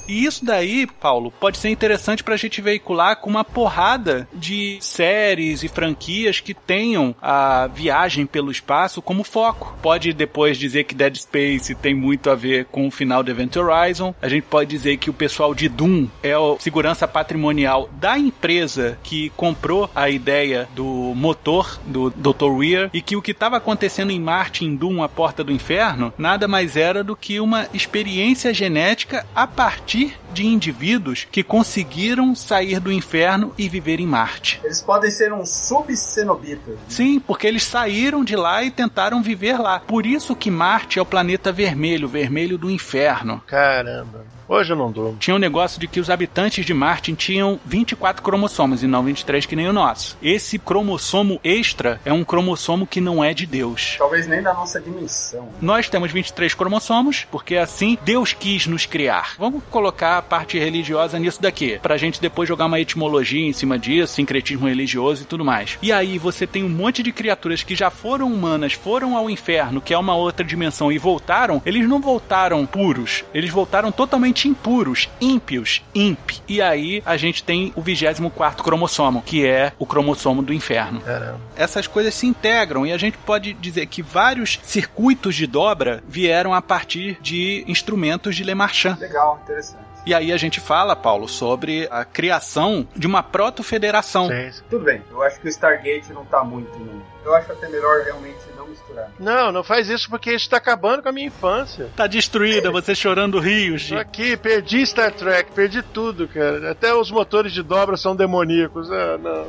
S1: E isso daí, Paulo, pode ser interessante pra gente veicular com uma porrada de séries e franquias que tenham a viagem pelo espaço como foco. Pode depois dizer que Dead Space tem muito a ver com o final de Event Horizon. A gente pode dizer que o pessoal de Doom é o segurança patrimonial da empresa que comprou a ideia do motor do Dr. Weir e que o que estava acontecendo em Marte, em Doom, a Porta do Inferno, nada mais era do que uma experiência genética a partir de indivíduos que conseguiram sair do inferno e viver em Marte.
S2: Eles podem ser um subcenobitas.
S1: Sim, porque eles saíram de lá e tentaram viver lá. Por isso que Marte é o planeta vermelho, vermelho do inferno.
S3: Caramba. Hoje eu não durmo.
S1: Tinha um negócio de que os habitantes de Marte tinham 24 cromossomos e não 23 que nem o nosso. Esse cromossomo extra é um cromossomo que não é de Deus.
S2: Talvez nem da nossa dimensão.
S1: Nós temos 23 cromossomos, porque assim Deus quis nos criar. Vamos colocar a parte religiosa nisso daqui, pra gente depois jogar uma etimologia em cima disso, sincretismo religioso e tudo mais. E aí você tem um monte de criaturas que já foram humanas, foram ao inferno, que é uma outra dimensão, e voltaram. Eles não voltaram puros, eles voltaram totalmente impuros, ímpios, imp. E aí a gente tem o 24 cromossomo, que é o cromossomo do inferno
S3: Caramba.
S1: essas coisas se integram e a gente pode dizer que vários circuitos de dobra vieram a partir de instrumentos de Lemarchand.
S2: Legal, interessante.
S1: E aí a gente fala, Paulo, sobre a criação de uma proto-federação.
S2: Tudo bem, eu acho que o Stargate não tá muito. Não. Eu acho até melhor realmente não misturar.
S3: Não, não faz isso porque isso tá acabando com a minha infância.
S1: Tá destruída, você chorando rios
S3: aqui, perdi Star Trek, perdi tudo, cara. Até os motores de dobra são demoníacos. Ah, não.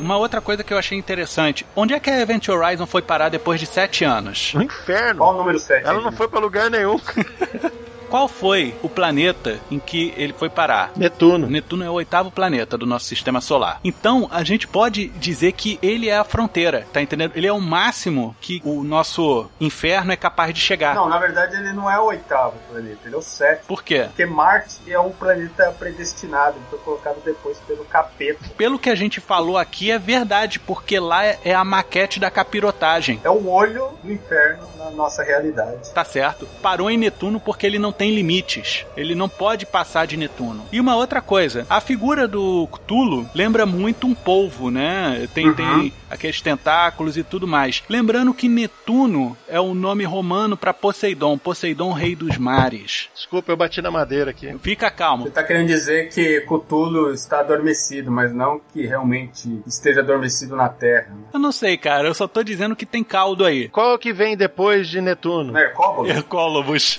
S1: Uma outra coisa que eu achei interessante, onde é que a Event Horizon foi parar depois de sete anos?
S3: No inferno.
S2: Qual o número 7?
S3: Ela não foi pra lugar nenhum. *laughs*
S1: Qual foi o planeta em que ele foi parar?
S3: Netuno.
S1: Netuno é o oitavo planeta do nosso sistema solar. Então, a gente pode dizer que ele é a fronteira, tá entendendo? Ele é o máximo que o nosso inferno é capaz de chegar.
S2: Não, na verdade ele não é o oitavo planeta, ele é o sétimo.
S1: Por quê?
S2: Porque Marte é um planeta predestinado, ele foi colocado depois pelo capeta.
S1: Pelo que a gente falou aqui, é verdade, porque lá é é a maquete da capirotagem.
S2: É o olho do inferno na nossa realidade.
S1: Tá certo. Parou em Netuno porque ele não tem limites. Ele não pode passar de Netuno. E uma outra coisa, a figura do Cthulhu lembra muito um polvo, né? Tem,
S2: Uhum.
S1: tem aqueles tentáculos e tudo mais. Lembrando que Netuno é o nome romano para Poseidon. Poseidon, rei dos mares.
S3: Desculpa, eu bati na madeira aqui.
S1: Fica calmo.
S2: Você tá querendo dizer que Cthulhu está adormecido, mas não que realmente esteja adormecido na Terra. né?
S1: Eu não sei, cara. Eu só tô dizendo que tem caldo aí.
S3: Qual que vem depois de Netuno?
S2: Mercóbulo?
S1: Hercólobos.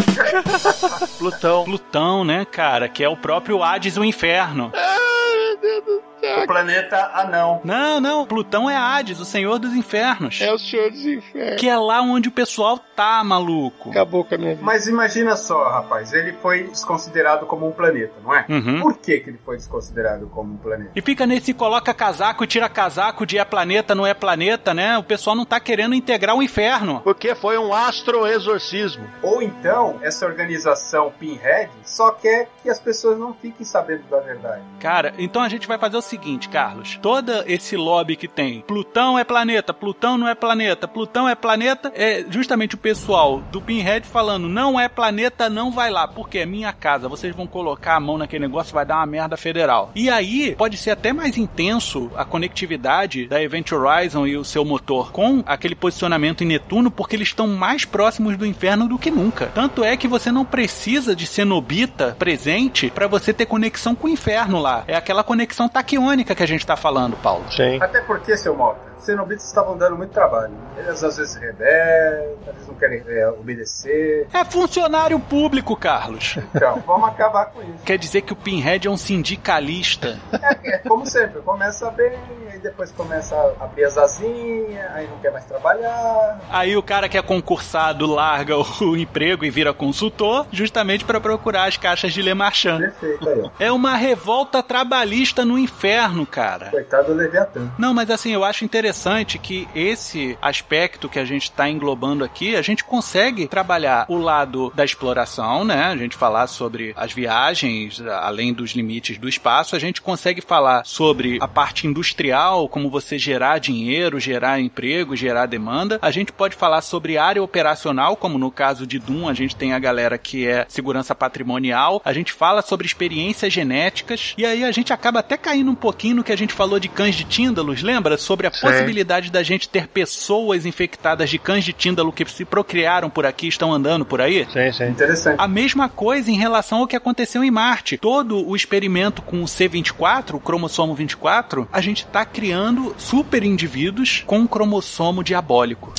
S1: *laughs*
S3: Plutão.
S1: Plutão, né, cara? Que é o próprio Hades, o inferno.
S3: Ai, meu Deus do céu.
S2: O planeta anão.
S1: Não, não. Plutão é Hades, o senhor dos infernos.
S3: É o Senhor dos Infernos.
S1: Que é lá onde o pessoal tá, maluco.
S3: Acabou com a minha vida.
S2: Mas imagina só, rapaz, ele foi desconsiderado como um planeta, não é?
S1: Uhum.
S2: Por que, que ele foi desconsiderado como um planeta?
S1: E fica nesse coloca casaco e tira casaco de é planeta, não é planeta, né? O pessoal não tá querendo integrar o inferno.
S3: Porque foi um astroexorcismo.
S2: Ou então, essa organização Pinhead só quer que as pessoas não fiquem sabendo da verdade.
S1: Cara, então a gente vai fazer o seguinte, Carlos. Todo esse lobby que tem, Plutão é planeta, Plutão não é planeta, Plutão é planeta, é justamente o pessoal do Pinhead falando, não é planeta, não vai lá, porque é minha casa, vocês vão colocar a mão naquele negócio, vai dar uma merda federal. E aí, pode ser até mais intenso a conectividade da Event Horizon e o seu motor com aquele posicionamento em Netuno, porque eles estão mais próximos do inferno do que nunca. Tanto é que você não precisa de cenobita presente para você ter conexão com o inferno lá. É aquela conexão taquiônica que a gente tá falando, Paulo.
S3: Sim.
S2: Até porque, seu Mota, os cenobitas estavam dando muito trabalho. Eles às vezes se rebelam, eles não querem é, obedecer.
S1: É funcionário público, Carlos.
S2: Então, vamos acabar com isso.
S1: Quer dizer que o Pinhead é um sindicalista.
S2: É, é como sempre, começa bem, aí depois começa a abrir as asinhas, aí não quer mais trabalhar.
S1: Aí o cara que é concursado larga o *laughs* emprego e vira consultor, justamente para procurar as caixas de Le Marchand.
S2: Perfeito aí.
S1: É uma revolta trabalhista no inferno, cara.
S2: Coitado do Leviatã.
S1: Não, mas assim, eu acho interessante que esse aspecto que a gente está englobando aqui, a gente consegue trabalhar o lado da exploração, né? A gente falar sobre as viagens, além dos limites do espaço, a gente consegue falar sobre a parte industrial, como você gerar dinheiro, gerar emprego, gerar demanda. A gente pode falar sobre área operacional, como no caso de Doom, a gente tem a galera que é segurança patrimonial. A gente fala sobre experiências genéticas e aí a gente acaba até caindo um pouquinho no que a gente falou de cães de Tíndalos, lembra? Sobre a
S3: Sim.
S1: possibilidade da gente ter pessoas infectadas de cães de Tíndalo que se procriaram por aqui, estão andando por aí.
S3: Sim, sim.
S2: Interessante.
S1: A mesma coisa em relação ao que aconteceu em Marte. Todo o experimento com o C24, o cromossomo 24, a gente está criando super indivíduos com um cromossomo diabólico.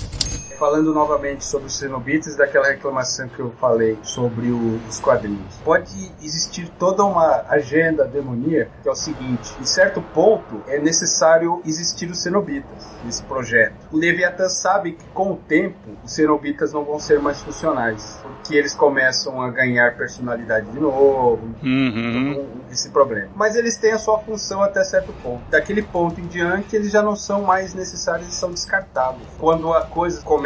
S2: Falando novamente sobre os cenobitas daquela reclamação que eu falei sobre o- os quadrinhos. Pode existir toda uma agenda demoníaca que é o seguinte: em certo ponto é necessário existir os cenobitas nesse projeto. O Leviatã sabe que com o tempo os cenobitas não vão ser mais funcionais, porque eles começam a ganhar personalidade de novo,
S1: Uhum.
S2: com esse problema. Mas eles têm a sua função até certo ponto. Daquele ponto em diante, eles já não são mais necessários e são descartáveis. Quando a coisa começa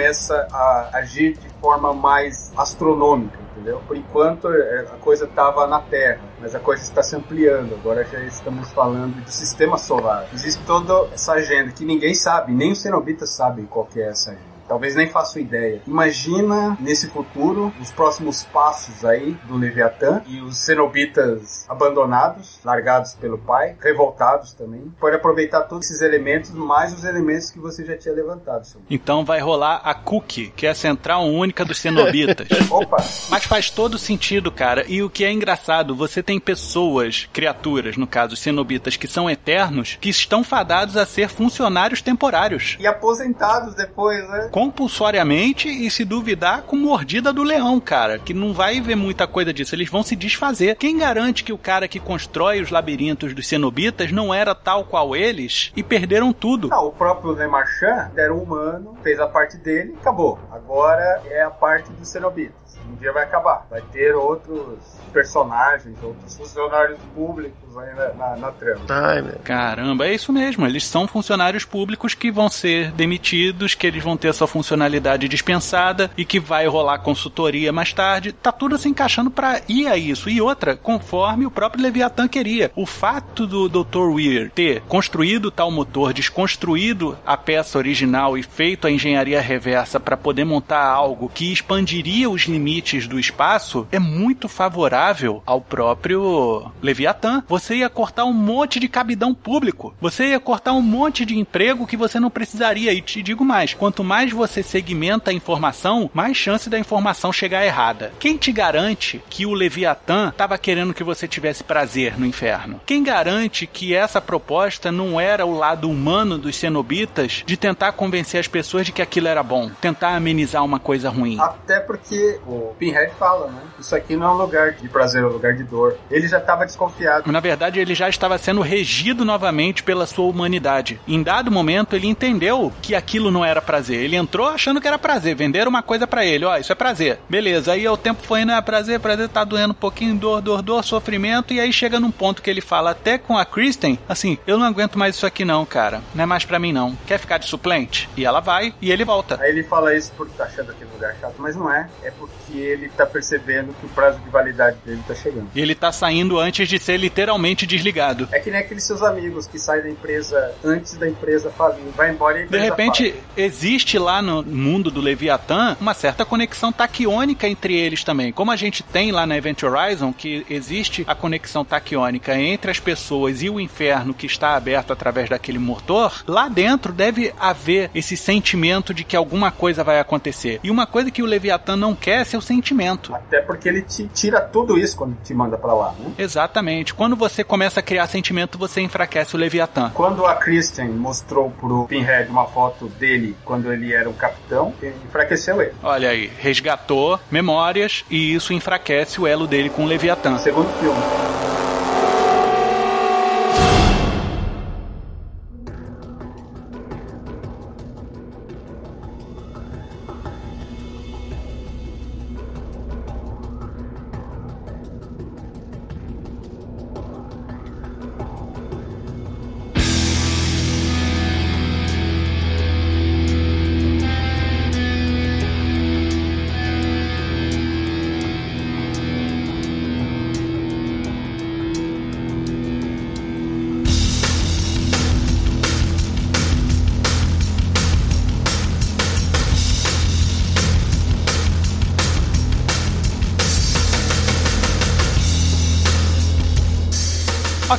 S2: a agir de forma mais astronômica. Entendeu? Por enquanto é, a coisa estava na Terra, mas a coisa está se ampliando. Agora já estamos falando do sistema solar. Existe toda essa agenda que ninguém sabe, nem os cenobitas sabem qual é essa agenda. Talvez nem façam ideia. Imagina nesse futuro os próximos passos aí do Leviatã e os cenobitas abandonados, largados pelo pai, revoltados também. Pode aproveitar todos esses elementos, mais os elementos que você já tinha levantado. Samuel.
S1: Então vai rolar a Cookie, que é a central única dos cenobitas. *laughs*
S2: Opa!
S1: Mas faz todo sentido, cara. E o que é engraçado, você tem pessoas, criaturas, no caso, cenobitas, que são eternos, que estão fadados a ser funcionários temporários.
S2: E aposentados depois, né?
S1: Compulsoriamente e se duvidar com mordida do leão, cara, que não vai ver muita coisa disso, eles vão se desfazer. Quem garante que o cara que constrói os labirintos dos cenobitas não era tal qual eles e perderam tudo?
S2: Não, o próprio Lemarchand era um humano, fez a parte dele e acabou. Agora é a parte dos cenobitas um dia vai acabar. Vai ter outros personagens, outros funcionários públicos aí na, na, na trama.
S1: Ai, Caramba, é isso mesmo. Eles são funcionários públicos que vão ser demitidos, que eles vão ter sua funcionalidade dispensada e que vai rolar consultoria mais tarde. Tá tudo se encaixando para ir a isso. E outra, conforme o próprio Leviathan queria. O fato do Dr. Weir ter construído tal motor, desconstruído a peça original e feito a engenharia reversa para poder montar algo que expandiria os limites limites do espaço é muito favorável ao próprio Leviatã. Você ia cortar um monte de cabidão público. Você ia cortar um monte de emprego que você não precisaria. E te digo mais: quanto mais você segmenta a informação, mais chance da informação chegar errada. Quem te garante que o Leviatã estava querendo que você tivesse prazer no inferno? Quem garante que essa proposta não era o lado humano dos cenobitas de tentar convencer as pessoas de que aquilo era bom, tentar amenizar uma coisa ruim?
S2: Até porque o Pinhead fala, né? Isso aqui não é um lugar de prazer, é um lugar de dor. Ele já estava desconfiado.
S1: Na verdade, ele já estava sendo regido novamente pela sua humanidade. Em dado momento, ele entendeu que aquilo não era prazer. Ele entrou achando que era prazer. Venderam uma coisa para ele. Ó, isso é prazer. Beleza. Aí o tempo foi indo, é prazer, prazer, tá doendo um pouquinho, dor, dor, dor, sofrimento. E aí chega num ponto que ele fala até com a Kristen, assim, eu não aguento mais isso aqui não, cara. Não é mais para mim não. Quer ficar de suplente? E ela vai e ele volta.
S2: Aí ele fala isso porque tá achando aquele lugar chato, mas não é. É porque que ele tá percebendo que o prazo de validade dele tá chegando.
S1: E ele tá saindo antes de ser literalmente desligado.
S2: É que nem aqueles seus amigos que saem da empresa antes da empresa falir, vai embora e
S1: De repente, fala. existe lá no mundo do Leviatã uma certa conexão taquiônica entre eles também. Como a gente tem lá na Event Horizon, que existe a conexão taquiônica entre as pessoas e o inferno que está aberto através daquele motor, lá dentro deve haver esse sentimento de que alguma coisa vai acontecer. E uma coisa que o Leviatã não quer é ser seu sentimento.
S2: Até porque ele te tira tudo isso quando te manda para lá, né?
S1: Exatamente. Quando você começa a criar sentimento, você enfraquece o Leviatã.
S2: Quando a Christian mostrou pro Pinhead uma foto dele quando ele era um capitão, enfraqueceu ele.
S1: Olha aí, resgatou memórias e isso enfraquece o elo dele com o Leviatã.
S2: Segundo filme.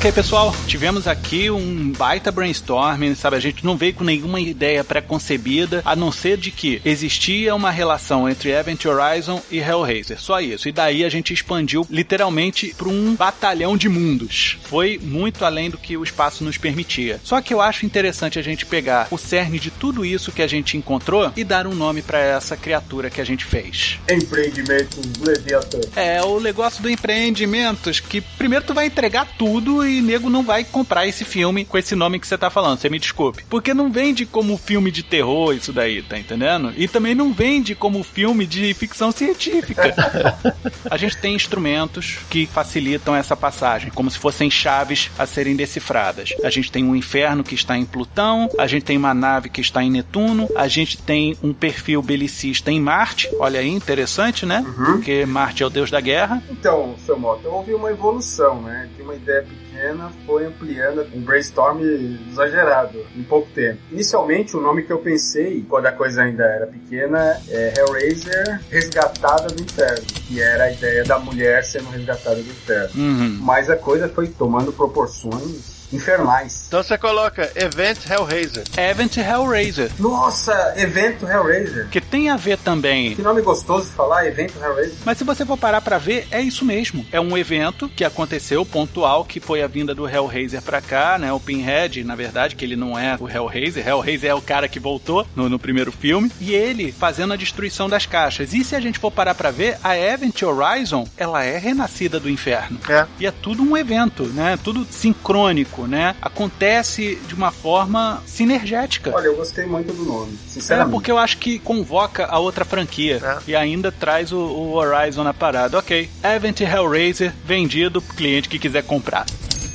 S1: Ok, pessoal, tivemos aqui um baita brainstorming, sabe? A gente não veio com nenhuma ideia pré-concebida, a não ser de que existia uma relação entre Event Horizon e Hellraiser. Só isso. E daí a gente expandiu literalmente para um batalhão de mundos. Foi muito além do que o espaço nos permitia. Só que eu acho interessante a gente pegar o cerne de tudo isso que a gente encontrou e dar um nome para essa criatura que a gente fez.
S2: Empreendimentos Leviathan.
S1: É, o negócio do empreendimentos, que primeiro tu vai entregar tudo e nego não vai comprar esse filme com esse nome que você tá falando. Você me desculpe. Porque não vende como filme de terror isso daí, tá entendendo? E também não vende como filme de ficção científica. *laughs* a gente tem instrumentos que facilitam essa passagem, como se fossem chaves a serem decifradas. A gente tem um inferno que está em Plutão, a gente tem uma nave que está em Netuno, a gente tem um perfil belicista em Marte. Olha aí, interessante, né? Uhum. Porque Marte é o deus da guerra.
S2: Então, seu Mota, houve uma evolução, né? De uma ideia pequena pequena foi ampliando um brainstorm exagerado em pouco tempo. Inicialmente, o nome que eu pensei, quando a coisa ainda era pequena, é Hellraiser Resgatada do Inferno, que era a ideia da mulher sendo resgatada do inferno. Uhum. Mas a coisa foi tomando proporções infernais.
S3: Então você coloca Event Hellraiser.
S1: Event Hellraiser.
S2: Nossa, evento Hellraiser.
S1: Que tem a ver também.
S2: Que nome gostoso de falar, evento Hellraiser.
S1: Mas se você for parar pra ver, é isso mesmo. É um evento que aconteceu pontual, que foi a vinda do Hellraiser pra cá, né? O Pinhead, na verdade, que ele não é o Hellraiser. Hellraiser é o cara que voltou no, no primeiro filme. E ele fazendo a destruição das caixas. E se a gente for parar pra ver, a Event Horizon, ela é renascida do inferno.
S3: É.
S1: E é tudo um evento, né? Tudo sincrônico, né? Acontece de uma forma sinergética.
S2: Olha, eu gostei muito do nome,
S1: É,
S2: sinceramente.
S1: porque eu acho que convoca a outra franquia
S3: É.
S1: e ainda traz o, o Horizon na parada. Ok, Event Hellraiser vendido pro cliente que quiser comprar.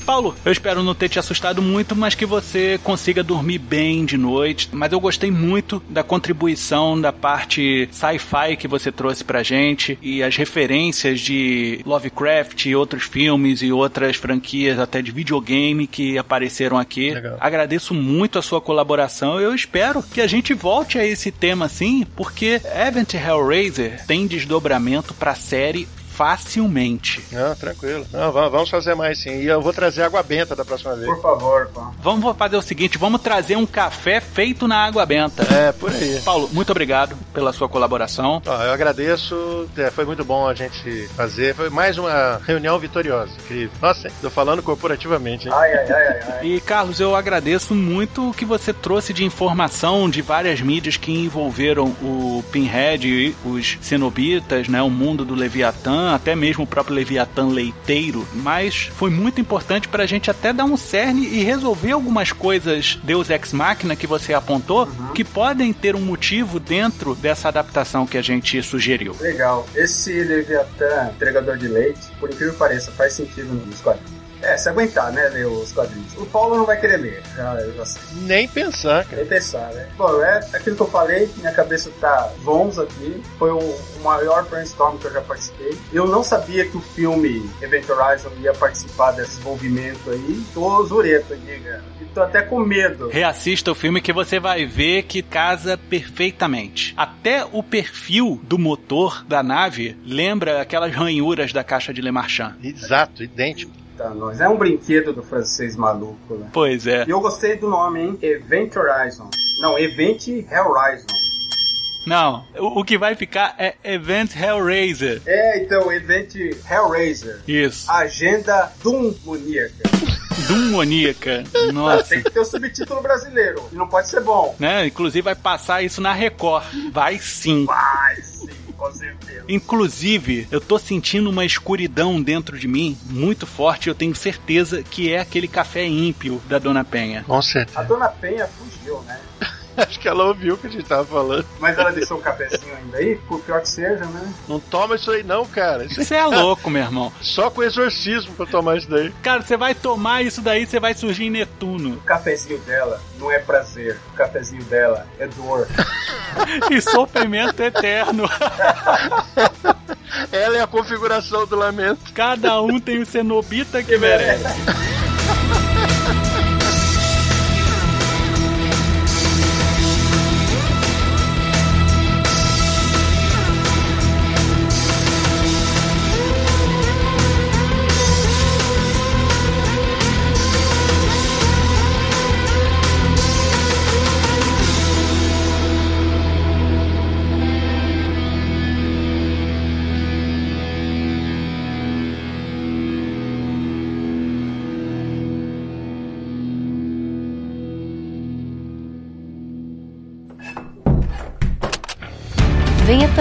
S1: Paulo, eu espero não ter te assustado muito, mas que você consiga dormir bem de noite. Mas eu gostei muito da contribuição da parte sci-fi que você trouxe pra gente e as referências de Lovecraft e outros filmes e outras franquias, até de videogame que apareceram aqui.
S3: Legal.
S1: Agradeço muito a sua colaboração. Eu espero que a gente volte a esse tema assim, porque Event Hellraiser tem desdobramento pra série facilmente.
S3: Não, tranquilo. Não, va- vamos fazer mais sim. E eu vou trazer água benta da próxima vez.
S2: Por favor, pá.
S1: Vamos fazer o seguinte, vamos trazer um café feito na água benta.
S3: É, por aí.
S1: Paulo, muito obrigado pela sua colaboração.
S3: Ó, eu agradeço, é, foi muito bom a gente fazer. Foi mais uma reunião vitoriosa. Incrível. Nossa, tô falando corporativamente, hein?
S2: Ai, ai, ai, ai, ai.
S1: E Carlos, eu agradeço muito o que você trouxe de informação de várias mídias que envolveram o Pinhead e os cenobitas, né, o mundo do Leviatã, até mesmo o próprio Leviatã leiteiro, mas foi muito importante pra gente até dar um cerne e resolver algumas coisas Deus Ex Machina que você apontou, que podem ter um motivo dentro dessa adaptação que a gente sugeriu.
S2: Legal. Esse Leviatã, entregador de leite, por incrível que pareça, faz sentido nos quadrinhos. É, se aguentar, né, ler os quadrinhos. O Paulo não vai querer ler, já, eu já sei.
S3: Nem pensar, cara.
S2: Nem pensar, né? Bom, é aquilo que eu falei, minha cabeça tá vons aqui. Foi o, o maior brainstorm que eu já participei. Eu não sabia que o filme Event Horizon ia participar desse envolvimento aí. Tô zureta aqui, cara. E tô até com medo.
S1: Reassista o filme que você vai ver que casa perfeitamente. Até o perfil do motor da nave lembra aquelas ranhuras da caixa de Le Marchand.
S3: Exato, idêntico.
S2: Nós. É um brinquedo do francês maluco, né?
S1: Pois é.
S2: E eu gostei do nome, hein? Event Horizon. Não, Event Hellraiser.
S1: Não, o, o que vai ficar é Event Hellraiser.
S2: É, então, Event Hellraiser.
S1: Isso.
S2: Agenda. Demoníaca. Ah, *laughs*
S1: Nossa.
S2: tem que ter o subtítulo brasileiro. E não pode ser bom.
S1: Né? Inclusive vai passar isso na Record. Vai sim.
S2: Vai sim, com certeza.
S1: Inclusive, eu tô sentindo uma escuridão dentro de mim muito forte. Eu tenho certeza que é aquele café ímpio da Dona Penha.
S3: Com
S2: A
S3: certeza.
S2: dona Penha fugiu, né? *laughs*
S3: Acho que ela ouviu o que a gente tava falando.
S2: Mas ela deixou um cafezinho ainda aí, por pior que seja, né?
S3: Não toma isso aí não, cara. Isso
S1: Você é louco, meu irmão. *laughs*
S3: Só com exorcismo pra tomar isso daí.
S1: Cara, você vai tomar isso daí, você vai surgir em Netuno.
S2: O cafezinho dela não é prazer, o cafezinho dela é dor. *laughs* *laughs*
S1: E sofrimento eterno.
S3: Ela é a configuração do lamento.
S1: Cada um tem o cenobita que merece.